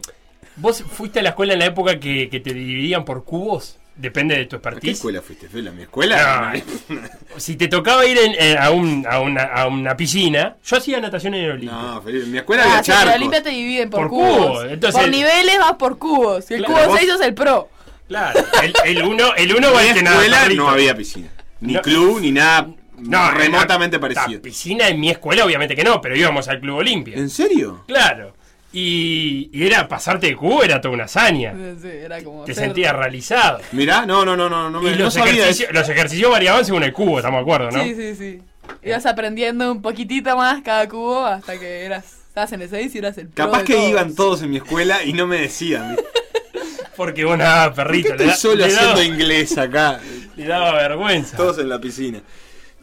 ¿Vos fuiste a la escuela en la época que, que te dividían por cubos? Depende de tu ¿A qué expertise. escuela fuiste, Fela? ¿Mi escuela? [laughs] Si te tocaba ir en- en- a, un- a una, a una piscina, yo hacía natación en el Olimpia. No, Felipe, en mi escuela Ah, había la charcos. Olimpia te dividen por, Por cubos. cubos, entonces- por niveles vas por cubos. Si el Claro, cubo vos- 6 es el pro. Claro, el, el uno, el uno En va mi al que nada escuela perrito. no había piscina. Ni No. club, ni nada No, remotamente la- parecido. La piscina en mi escuela, obviamente que no, pero íbamos al Club Olimpia. ¿En serio? Claro. Y, y era pasarte de cubo, era toda una hazaña. Sí, era como Te hacer- sentías realizado. Mirá, no, no, no, no, no, me, y no los, sabía eso. ejercicios, los ejercicios variaban según el cubo, estamos de acuerdo, ¿no? Sí, sí, sí. Ibas aprendiendo un poquitito más cada cubo hasta que eras. Estabas en el 6 y eras el Capaz de que todos. iban todos en mi escuela y no me decían. [laughs] Porque vos nada, ¿Por qué perrito. estoy le, da- solo le haciendo daba, inglés acá? [laughs] le daba vergüenza. Todos en la piscina.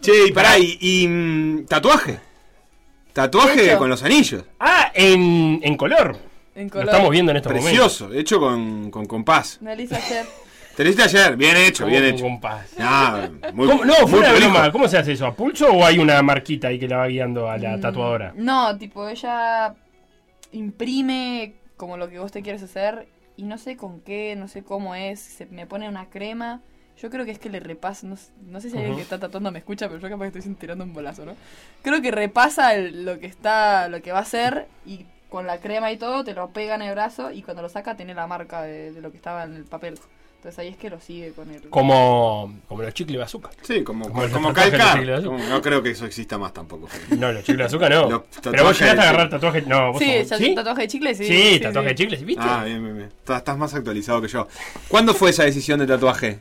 Che, y pará, y, y, mm, tatuaje. Tatuaje Hecho. con los anillos. Ah, en, en color. En Lo color. estamos viendo en estos momentos. Precioso, hecho con, con compás. Me hice ayer. Te lo hiciste ayer, bien hecho, ¿Cómo bien con hecho. compás? Ah, muy, ¿Cómo- no, muy de prolijo. broma. ¿Cómo se hace eso? ¿A pulso o hay una marquita ahí que la va guiando a la Mm, tatuadora? No, tipo, ella imprime como lo que vos te quieres hacer y no sé con qué, no sé cómo es, se me pone una crema. Yo creo que es que le repasa, no, no sé si alguien Ujú. que está tatuando me escucha, pero yo capaz que estoy tirando un bolazo, ¿no? Creo que repasa el- lo que está, lo que va a hacer y con la crema y todo te lo pega en el brazo y cuando lo saca tiene la marca de, de lo que estaba en el papel. Entonces ahí es que lo sigue con el... Como, como los chicles bazooka. Sí, como, Como como, como de calcar. de no creo que eso exista más tampoco. No, los chicles bazooka no. Los Pero vos llegaste a de agarrar tatuaje. No, vos Sí, sos- ¿sí? tatuaje de chicle, sí. Sí, tatuaje de chicles, ¿viste? Ah, bien, bien, bien. Estás más actualizado que yo. ¿Cuándo fue esa decisión de tatuaje?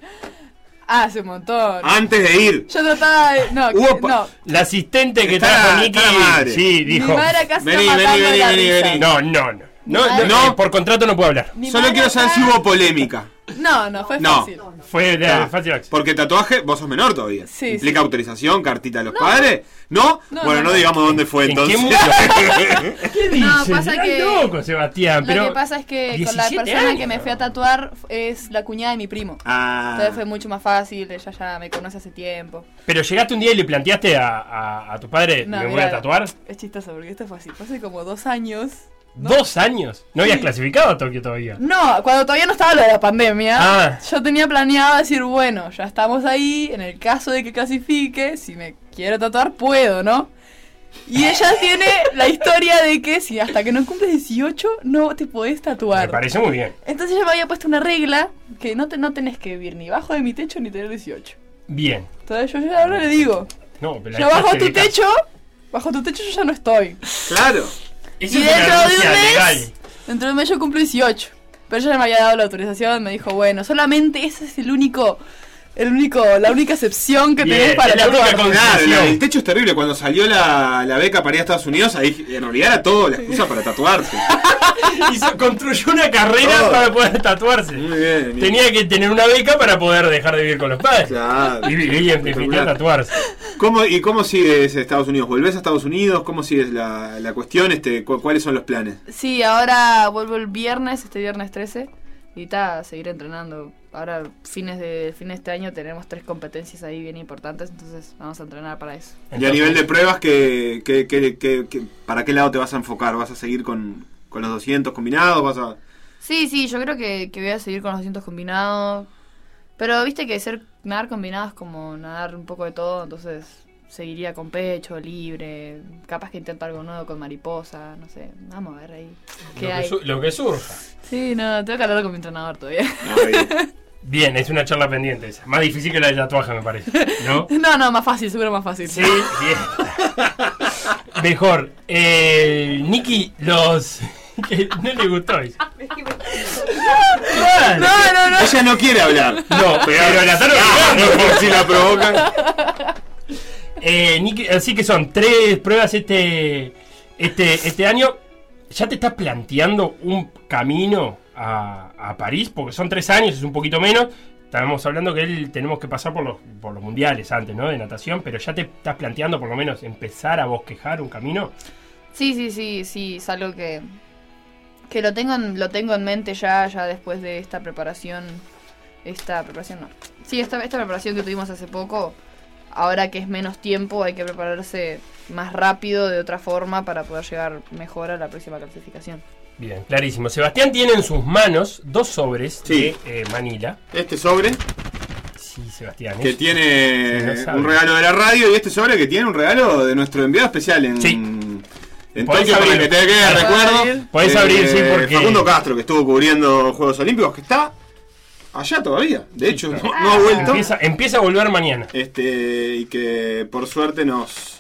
Ah, hace un montón. Antes de ir. Yo trataba de... No, Hubo que- no. La asistente que Está trajo la- Nicky. está la madre. Sí, dijo. Mi madre acá se Vení, está vení, matando de vení, la vení, risa. vení. No, no, no. No, no, No. por contrato no puedo hablar. Mi Solo madre quiero saber acá- si hubo polémica. No, no, fue No. fácil. Fue de Ah, fácil acceso. Porque tatuaje, vos sos menor todavía. Sí, ¿Implica sí. autorización, cartita de los padres? ¿No? No, bueno, no, no, no. digamos dónde fue ¿En entonces. [laughs] qué mundo? ¿Qué dices? No, pasa que- loco, Sebastián, pero... Lo que pasa es que con la 17 persona años. que me fui a tatuar es la cuñada de mi primo. ah, Entonces fue mucho más fácil, ella ya me conoce hace tiempo. Pero llegaste un día y le planteaste a, a, a tu padre, No, ¿me voy mirá, a tatuar? Es chistoso porque esto fue así. Fue hace como dos años. ¿No? ¿Dos años? ¿No habías Sí. clasificado a Tokio todavía? No, cuando todavía no estaba lo de la pandemia, Ah. yo tenía planeado decir, bueno, ya estamos ahí, en el caso de que clasifique, si me quiero tatuar, puedo, ¿no? Y [laughs] ella tiene la historia de que si hasta que no cumples 18 no te podés Me tatuar. parece muy bien. Entonces yo me había puesto una regla que no, te, no tenés que vivir ni bajo de mi techo ni tener 18. Bien. Entonces yo ya ahora le digo, No, pero la yo bajo tu techo, bajo tu techo yo ya no estoy. claro. Eso y dentro de un mes, legal. dentro de un mes yo cumplo 18. Pero ella me había dado la autorización, me dijo, bueno, solamente ese es el único, el único, la única excepción que tenés para la única Concesión. el techo es terrible. Cuando salió la, la beca para ir a Estados Unidos, ahí en realidad era todo la excusa para tatuarse. [laughs] Hizo- construyó una carrera Todo. para poder tatuarse. Muy bien. Tenía que tener una beca para poder dejar de vivir con los padres. Claro. Y vivir definitiva tatuarse. ¿Cómo, ¿Y cómo sigues Estados Unidos? ¿Volvés a Estados Unidos? ¿Cómo sigues la, la cuestión? Este, cu- ¿Cuáles son los planes? Sí, ahora vuelvo el viernes, este viernes 13, y está, seguir entrenando. Ahora, fines de, fin de este año, tenemos tres competencias ahí bien importantes, entonces vamos a entrenar para eso. y a nivel de pruebas, ¿qué, qué- qué- qué- qué- para qué lado te vas a enfocar? ¿Vas a seguir con, con los 200 combinados? ¿Vas a, Sí, sí, yo creo que, que voy a seguir con los 200 combinados. Pero viste que ser nadar combinado es como nadar un poco de todo, entonces seguiría con pecho, libre. Capaz que intento algo nuevo con mariposa, no sé. Vamos a ver ahí. ¿Qué Lo que, hay? su- lo que surja. Sí, no, tengo que hablar con mi entrenador todavía. [laughs] Bien, es una charla pendiente esa. Más difícil que la del tatuaje, me parece. ¿No? [laughs] No, no, más fácil, seguro más fácil. Sí, bien. [laughs] Mejor. Eh, Nicky, los. que no le gustó eso. No, no, no. Ella no quiere hablar. No, pero la están Ah, obligando. por si la provocan. Eh, Nicky, así que son tres pruebas este, este, este año. ¿Ya te estás planteando un camino a, a París? Porque son tres años, es un poquito menos. Estábamos hablando que él tenemos que pasar por los, por los mundiales antes, ¿no? De natación, pero ya te estás planteando por lo menos empezar a bosquejar un camino. Sí, sí, sí, sí, es algo que, que lo tengo en, lo tengo en mente ya, ya después de esta preparación, esta preparación no, sí, esta, esta preparación que tuvimos hace poco, ahora que es menos tiempo hay que prepararse más rápido de otra forma para poder llegar mejor a la próxima clasificación. Bien, clarísimo. Sebastián tiene en sus manos dos sobres Sí. de eh, Manila. Este sobre Sí, Sebastián. que es- tiene Sí, no sabe. un regalo de la radio y este sobre que tiene un regalo de nuestro enviado especial en, Sí. en Podés Tokio, para abrir. que te quede recuerdo. Podés abrir, sí, porque- Facundo Castro, que estuvo cubriendo Juegos Olímpicos, que está allá todavía. De hecho, no, no ha vuelto. Empieza, empieza a volver mañana. Este, y que por suerte nos,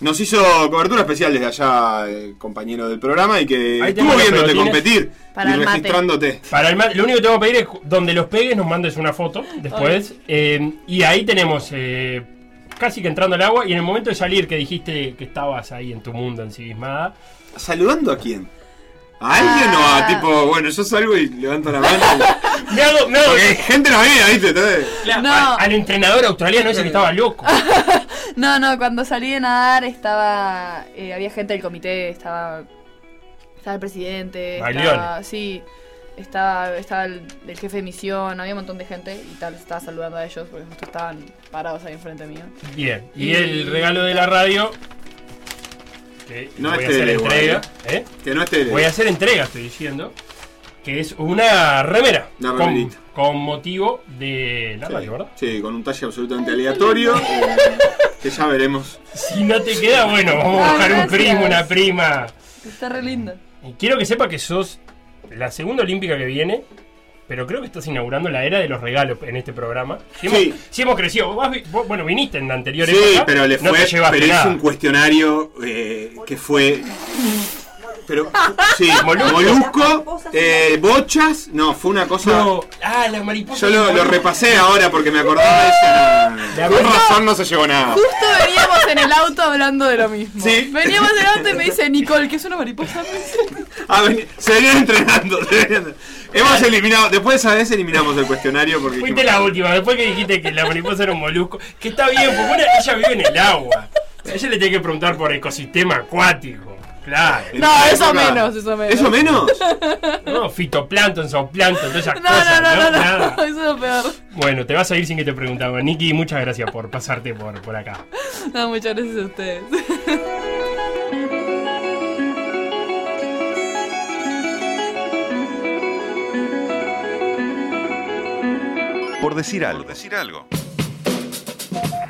nos hizo cobertura especial desde allá, el compañero del programa, y que Ahí estuvo viéndote competir Para y el mate. registrándote. Para el ma- lo único que te vamos a pedir es donde los pegues nos mandes una foto después. eh, y ahí tenemos eh, casi que entrando al agua. Y en el momento de salir que dijiste que estabas ahí en tu mundo ensimismada. ¿Saludando a quién? ¿A alguien o Ah. a tipo, bueno, yo salgo y levanto la mano? [laughs] Me hago, me hago- Porque gente no viene, ¿viste? Entonces, Claro, No. al, al entrenador australiano ese que estaba loco. [laughs] No, no, cuando salí de nadar estaba, eh, había gente del comité, estaba, estaba el presidente, estaba, sí, estaba, estaba el, el jefe de misión, había un montón de gente y tal, estaba saludando a ellos porque justo estaban parados ahí enfrente mío. Bien. Y Y- el regalo de la radio. Que No voy a es hacer entrega. igual, ¿eh? que no esté... Voy a hacer entrega, estoy diciendo. Que es una remera. Una con, motivo de la Sí, radio, ¿verdad? sí, con un talle absolutamente aleatorio, [laughs] eh, que ya veremos. Si no te queda, bueno, vamos a Ah, buscar un primo, una prima. Está re lindo. Y quiero que sepa que sos la segunda olímpica que viene, pero creo que estás inaugurando la era de los regalos en este programa. Si hemos, Sí. si hemos crecido. Vos, vos, bueno, viniste en la anterior Sí, época, pero le no fue, te llevaste pero nada. un cuestionario eh, que fue... Pero, sí, [laughs] Molusco. molusco, eh, bochas, no, fue una cosa... No, ah, la mariposa. Yo lo, lo repasé ahora porque me acordaba de eso. La Con razón no se llevó nada. Justo veníamos en el auto hablando de lo mismo. Sí. Veníamos en el auto y me dice Nicole, que es una mariposa. [laughs] Ah, ven- se venían entrenando. se venían- Hemos eliminado, después de esa vez eliminamos el cuestionario porque Fuiste dijimos- la última, después que dijiste que la mariposa era un molusco, que está bien, porque una- ella vive en el agua. A ella le tiene que preguntar por ecosistema acuático. Claro. No, eso época- menos, eso menos. ¿Eso menos? [laughs] No, fitoplancton, zooplancton, todas esas No, cosas. no, no, no, [laughs] eso es lo peor. Bueno, te vas a ir sin que te preguntaba. Nicky, muchas gracias por pasarte por, por acá. No, muchas gracias a ustedes. Por decir algo. decir algo.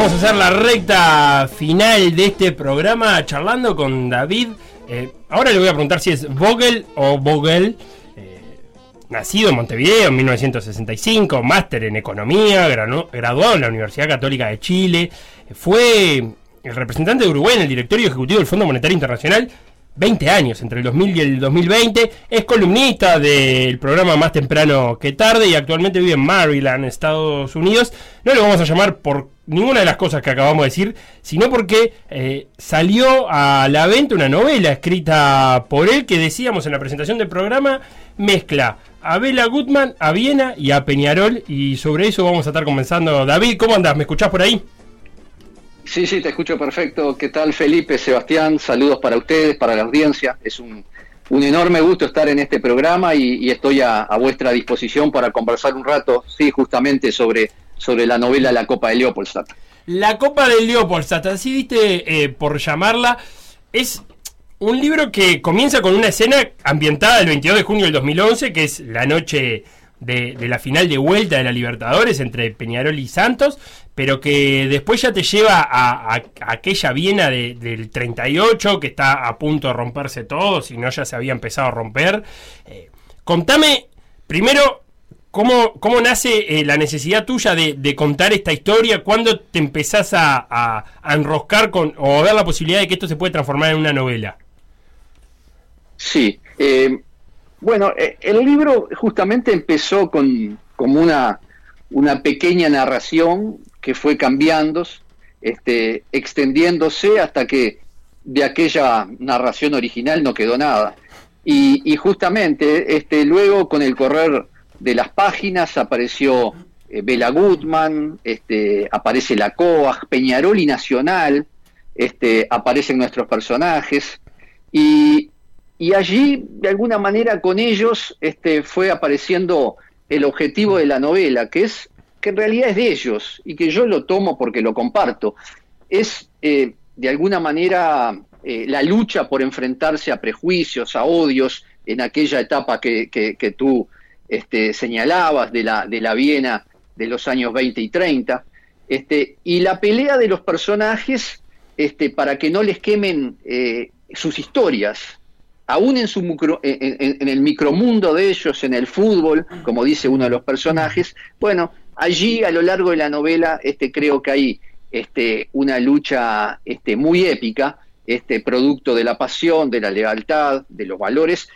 vamos a hacer la recta final de este programa charlando con David. Eh, ahora le voy a preguntar si es Vogel o Vogel. Eh, nacido en Montevideo en 1965, máster en economía, graduado en la Universidad Católica de Chile. fue el representante de Uruguay en el directorio ejecutivo del Fondo Monetario Internacional 20 años, entre el 2000 y el 2020. Es columnista del programa Más Temprano que Tarde y actualmente vive en Maryland, Estados Unidos. No le vamos a llamar por ninguna de las cosas que acabamos de decir, sino porque eh, salió a la venta una novela escrita por él que decíamos en la presentación del programa, mezcla a Bela Gutman, a Viena y a Peñarol y sobre eso vamos a estar comenzando. David, ¿cómo andás? ¿Me escuchás por ahí? Sí, sí, te escucho perfecto. ¿Qué tal, Felipe, Sebastián? Saludos para ustedes, para la audiencia. Es un, un enorme gusto estar en este programa y, estoy a vuestra disposición para conversar un rato, sí, justamente sobre, sobre la novela La Copa de Leopoldstadt. La Copa del Leopoldstadt, así viste eh, por llamarla, es un libro que comienza con una escena ambientada el 22 de junio del 2011, que es la noche de, de la final de vuelta de la Libertadores entre Peñarol y Santos, pero que después ya te lleva a, aquella Viena de- del 38 que está a punto de romperse todo, si no ya se había empezado a romper. Eh, contame primero ¿Cómo, cómo nace eh, la necesidad tuya de, contar esta historia? ¿Cuándo te empezás a, a- a enroscar con, o a ver la posibilidad de que esto se puede transformar en una novela? Sí, eh, bueno, eh, el libro justamente empezó con como una, una pequeña narración que fue cambiando, este, extendiéndose hasta que de aquella narración original no quedó nada. Y, y justamente este, luego con el correr de las páginas apareció eh, Bela Gutman, este, aparece la COAG, Peñarol y Nacional, este, aparecen nuestros personajes. Y, y allí, de alguna manera, con ellos este, fue apareciendo el objetivo de la novela, que es que en realidad es de ellos y que yo lo tomo porque lo comparto. Es, eh, de alguna manera, eh, la lucha por enfrentarse a prejuicios, a odios, en aquella etapa que- que tú este, señalabas de la, de la Viena de los años 20 y 30, este, y la pelea de los personajes este, para que no les quemen eh, sus historias, aún en, su en- en el micromundo de ellos, en el fútbol, como dice uno de los personajes, bueno, allí a lo largo de la novela este, creo que hay este, una lucha este, muy épica, este, producto de la pasión, de la lealtad, de los valores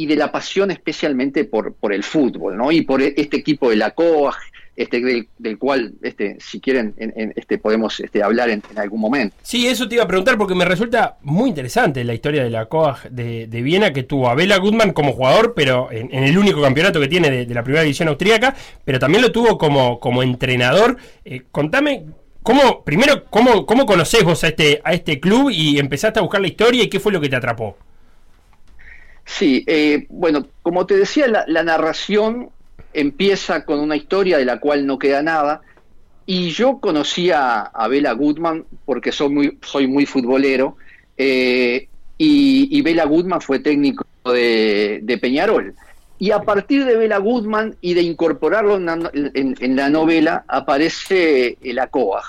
y de la pasión especialmente por, por el fútbol, ¿no? Y por este equipo de la COAG, este, del, cual, este, si quieren, en- en- este, podemos este, hablar en, algún momento. Sí, eso te iba a preguntar porque me resulta muy interesante la historia de la COAG de, Viena que tuvo a Bela Gutmann como jugador, pero en, el único campeonato que tiene de, de la primera división austríaca, pero también lo tuvo como, como entrenador. Eh, contame, cómo, primero, cómo, cómo conocés vos a este, a este club y empezaste a buscar la historia y qué fue lo que te atrapó. Sí, eh, bueno, como te decía, la, narración empieza con una historia de la cual no queda nada. Y yo conocí a, a Bela Goodman porque soy muy, soy muy futbolero. eh, y, y Bela Goodman fue técnico de, Peñarol. Y a partir de Bela Goodman y de incorporarlo en, la- en- en la novela, aparece el ACOAG.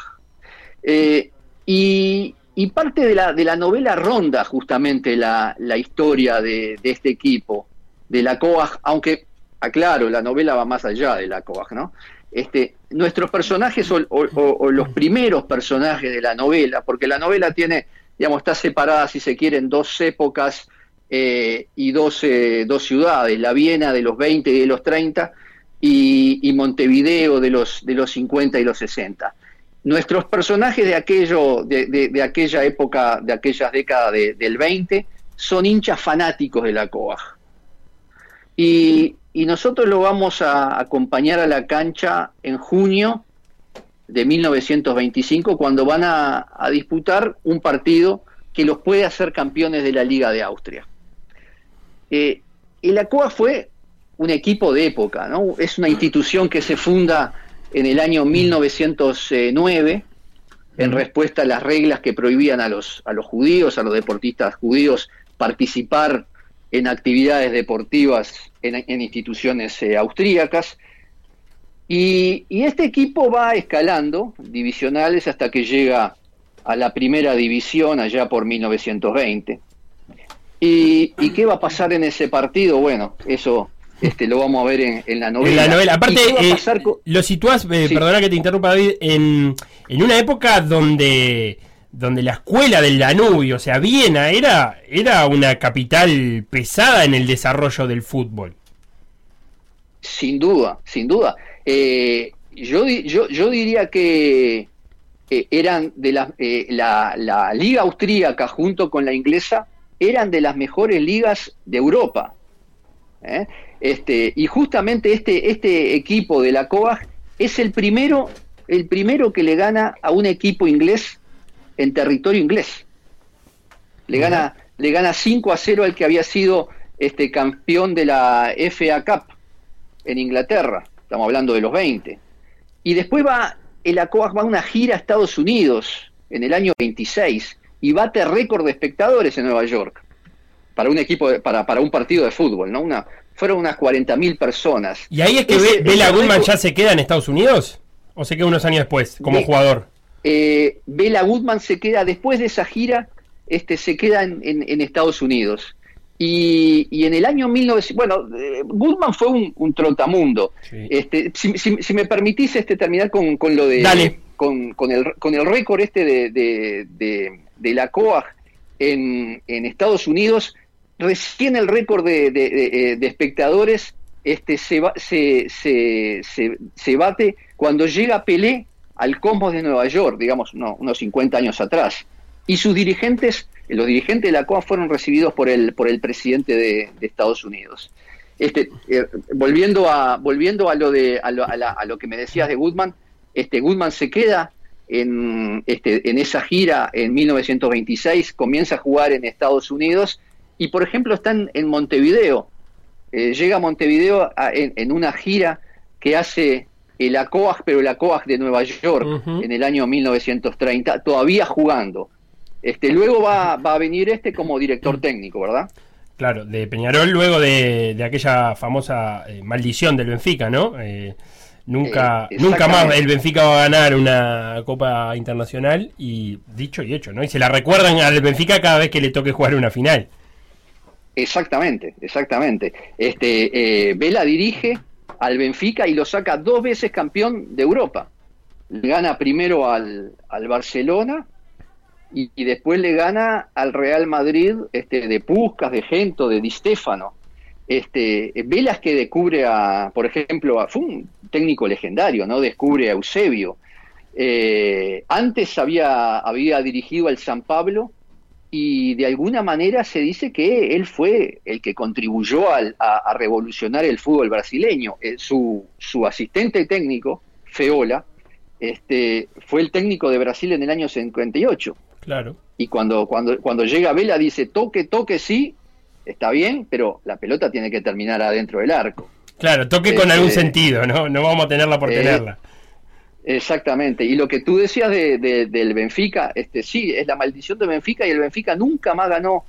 Eh, y, y parte de la, de la novela ronda justamente la, la historia de, de este equipo, de la COAG, aunque, aclaro, la novela va más allá de la COAG, ¿no? Este, nuestros personajes o, los primeros personajes de la novela, porque la novela tiene, digamos, está separada, si se quiere, en dos épocas eh, y dos, eh, dos ciudades, la Viena de los 20 y de los 30, y, y Montevideo de los, de los 50 y los 60. Nuestros personajes de, aquello, de, aquella época, de aquellas décadas de- del 20, son hinchas fanáticos de la COAG. Y, nosotros lo vamos a acompañar a la cancha en junio de 1925, cuando van a, a disputar un partido que los puede hacer campeones de la Liga de Austria. Eh, el ACOA fue un equipo de época, ¿no? Es una institución que se funda en el año 1909 en respuesta a las reglas que prohibían a los, a los judíos, a los deportistas judíos, participar en actividades deportivas en, en instituciones eh, austríacas. Y, y este equipo va escalando divisionales hasta que llega a la primera división allá por 1920. ¿Y, y qué va a pasar en ese partido? Bueno, eso este, lo vamos a ver en, en la novela. En la novela. Aparte, ¿Y qué va a eh, lo situás, eh, Sí. perdona que te interrumpa David, en, en una época donde, donde la escuela del Danubio, o sea, Viena, era, era una capital pesada en el desarrollo del fútbol. Sin duda, sin duda. Eh, yo, yo, yo diría que eh, eran de las, eh, la, la liga austríaca junto con la inglesa eran de las mejores ligas de Europa. Este, y justamente este, este equipo de la COAG es el primero, el primero que le gana a un equipo inglés en territorio inglés. Le gana, le gana 5 a 0 al que había sido este campeón de la FA Cup en Inglaterra. Estamos hablando de los 20. Y después va, el ACOAG va a una gira a Estados Unidos en el año 26 y bate récord de espectadores en Nueva York para un equipo, de- para, para un partido de fútbol, ¿no? Una, fueron unas 40.000 personas. ¿Y ahí es que Ese- Be- Bela Goodman ya se queda en Estados Unidos? ¿O se queda unos años después, como jugador? eh, Bela Goodman se queda, después de esa gira, este, se queda en, en- en Estados Unidos. Y, y en el año 1900, bueno, eh, Goodman fue un, un trotamundo. Este, si, si- si me permitís este, terminar con, con lo de... Dale. Con, con el, con el récord este de, de, de- de la COAG en, en Estados Unidos, recién el récord de, de- de espectadores este, se, se, se, se, bate cuando llega Pelé al Cosmos de Nueva York, digamos no, unos 50 años atrás. Y sus dirigentes, los dirigentes de la COA fueron recibidos por el, por el presidente de, de Estados Unidos. Este, eh, volviendo a volviendo a lo de a lo, a la- a lo que me decías de Goodman, este Goodman se queda en este en esa gira en 1926, comienza a jugar en Estados Unidos y por ejemplo están en Montevideo. Eh, llega a Montevideo a- en, en una gira que hace el ACOAG, pero el ACOAG de Nueva York en el año 1930, todavía jugando. Este, luego va, va a venir este como director técnico, ¿verdad? Claro, de Peñarol luego de, de aquella famosa eh, maldición del Benfica, ¿no? Eh, nunca, Eh, nunca más el Benfica va a ganar una Copa Internacional y dicho y hecho, ¿no? Y se la recuerdan al Benfica cada vez que le toque jugar una final. Exactamente, exactamente. Este, eh, Vela dirige al Benfica y lo saca dos veces campeón de Europa. Le gana primero al, al Barcelona y, después le gana al Real Madrid este, de Puskas, de Gento, de Di Stefano. Este, Vela es que descubre a, por ejemplo, a- fue un técnico legendario, ¿no? Descubre a Eusebio. Eh, antes había, había dirigido al San Pablo y de alguna manera se dice que él fue el que contribuyó al- a, a revolucionar el fútbol brasileño. Eh, su, su asistente técnico, Feola, este, fue el técnico de Brasil en el año 58. Claro. Y cuando, cuando, cuando llega Vela dice, toque, toque, sí, está bien, pero la pelota tiene que terminar adentro del arco. Claro, toque con Este, algún sentido, ¿no? No vamos a tenerla por eh, tenerla. Exactamente. Y lo que tú decías de, de- del Benfica, este, sí, es la maldición del Benfica y el Benfica nunca más ganó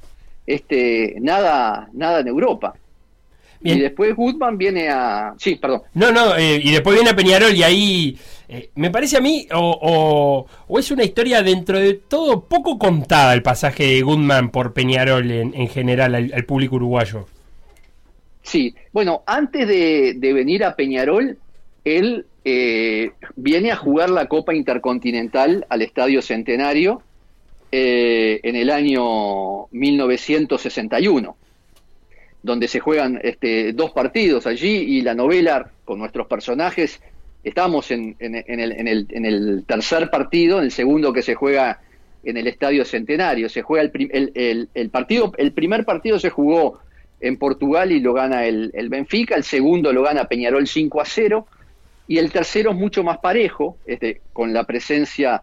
este, nada, nada en Europa. Y después Goodman viene a... Sí, perdón. No, no, eh, y después viene Peñarol y ahí eh, me parece a mí, o, o- o es una historia dentro de todo poco contada el pasaje de Goodman por Peñarol en, en general al, al público uruguayo. Sí, bueno, antes de, de venir a Peñarol, él eh, viene a jugar la Copa Intercontinental al Estadio Centenario eh, en el año 1961. donde se juegan este, dos partidos allí y la novela con nuestros personajes. Estamos en, en, en, el, en, el, en el tercer partido, en el segundo que se juega en el Estadio Centenario. Se juega el, el, el- partido, el primer partido se jugó en Portugal y lo gana el Benfica, el segundo lo gana Peñarol 5 a 0 y el tercero es mucho más parejo, este, con la presencia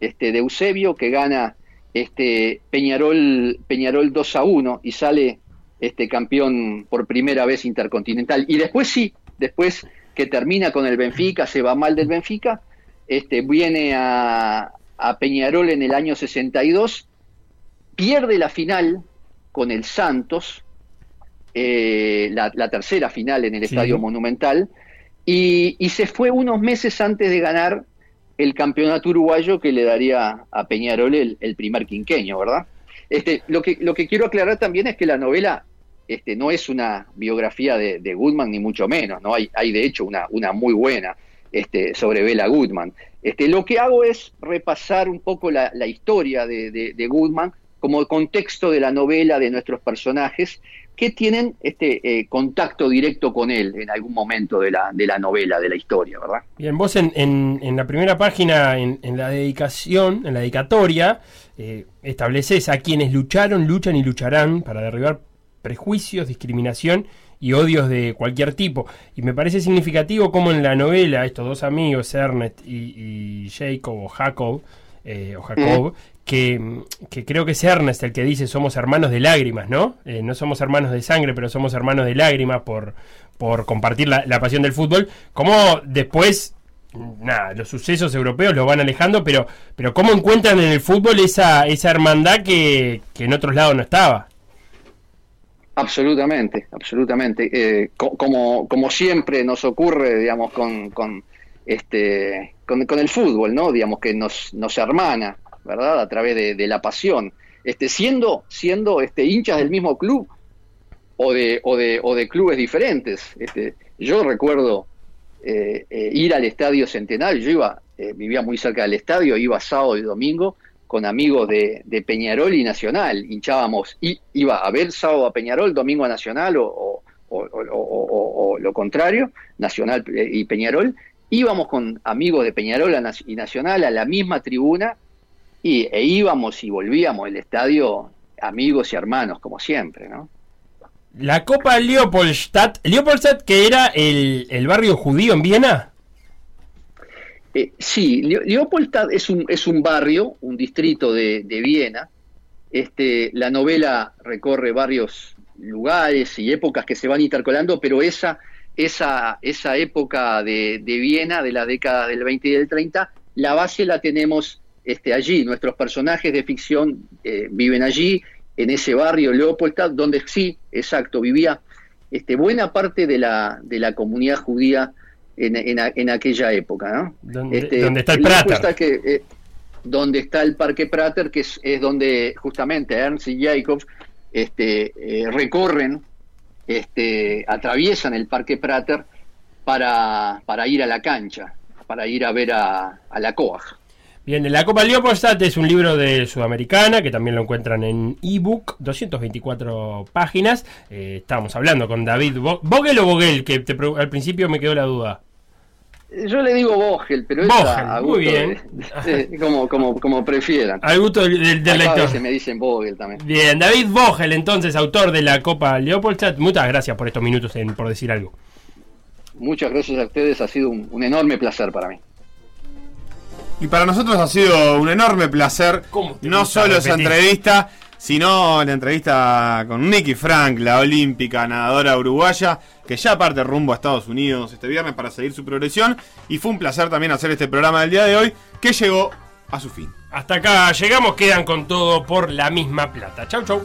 este, de Eusebio que gana este, Peñarol, Peñarol 2 a 1 y sale este campeón por primera vez intercontinental. Y después sí, después que termina con el Benfica, se va mal del Benfica, este, viene a, a Peñarol en el año 62, pierde la final con el Santos, eh, la, la tercera final en el Sí. Estadio Monumental, y, se fue unos meses antes de ganar el campeonato uruguayo que le daría a Peñarol el, primer quinqueño, ¿verdad? Este, lo, que, lo que quiero aclarar también es que la novela este, no es una biografía de, de Goodman, ni mucho menos, ¿no? Hay, hay de hecho una, una muy buena este, sobre Bela Goodman. Este, lo que hago es repasar un poco la, la historia de, de, de Goodman como contexto de la novela de nuestros personajes que tienen este eh, contacto directo con él en algún momento de la, de la novela, de la historia, ¿verdad? Bien, vos en, en- en la primera página, en, en la dedicación, en la dedicatoria, eh, estableces a quienes lucharon, luchan y lucharán para derribar prejuicios, discriminación y odios de cualquier tipo. Y me parece significativo cómo en la novela estos dos amigos, Ernest y, y Jacob o Jacob, eh, o Jacob, que, creo que es Ernest el que dice somos hermanos de lágrimas, ¿no? Eh, no somos hermanos de sangre, pero somos hermanos de lágrimas por, por compartir la, pasión del fútbol. Como después, nada, los sucesos europeos lo van alejando, pero, pero cómo encuentran en el fútbol esa, esa hermandad que, que en otros lados no estaba. Absolutamente, absolutamente. Eh, co- como, como siempre nos ocurre, digamos, con, con, este, con, con el fútbol, ¿no? Digamos que nos, nos hermana, ¿verdad? A través de, la pasión. Este, siendo, siendo este, hinchas del mismo club o de, o de, o de clubes diferentes. Este, yo recuerdo eh, eh, ir al Estadio Centenario, yo iba, eh, vivía muy cerca del estadio, iba sábado y domingo con amigos de, de Peñarol y Nacional, hinchábamos, y, iba a ver sábado a Peñarol, domingo a Nacional o, o- o- lo contrario, Nacional y Peñarol, íbamos con amigos de Peñarol y Nacional a la misma tribuna y, e íbamos y volvíamos el estadio amigos y hermanos, como siempre, ¿no? La Copa Leopoldstadt, Leopoldstadt que era el, el barrio judío en Viena. Eh, sí, Leo- Leopoldstadt es un, es un barrio, un distrito de, de Viena. Este, la novela recorre varios lugares y épocas que se van intercolando, pero esa, esa, esa época de, de Viena, de la década del 20 y del 30, la base la tenemos este, allí. Nuestros personajes de ficción eh, viven allí, en ese barrio Leopoldstadt, donde sí, exacto, vivía este, buena parte de la, de la comunidad judía en, en en aquella época, ¿no? Donde, Este, está el Prater. que, eh, donde está el Parque Prater, que es, es donde justamente Ernst y Jacobs este, eh, recorren, este, atraviesan el Parque Prater para, para ir a la cancha, para ir a ver a, a la COAG. Bien, la Copa Leopoldstadt es un libro de Sudamericana que también lo encuentran en ebook, 224 páginas. Eh, estábamos hablando con David Vogel o Vogel, que te al principio me quedó la duda. Yo le digo Vogel, pero es Vogel, a, a muy gusto bien. de- de- como, como, como prefieran. Al gusto del, del- lector. veces me dicen Vogel también. Bien, David Vogel, entonces, autor de la Copa Leopoldstadt. Muchas gracias por estos minutos en, por decir algo. Muchas gracias a ustedes, ha sido un, un enorme placer para mí. Y para nosotros ha sido un enorme placer, no solo esa entrevista, sino la entrevista con Nicky Frank, la olímpica nadadora uruguaya, que ya parte rumbo a Estados Unidos este viernes para seguir su progresión. Y fue un placer también hacer este programa del día de hoy, que llegó a su fin. Hasta acá llegamos, quedan con todo por la misma plata. Chau, chau.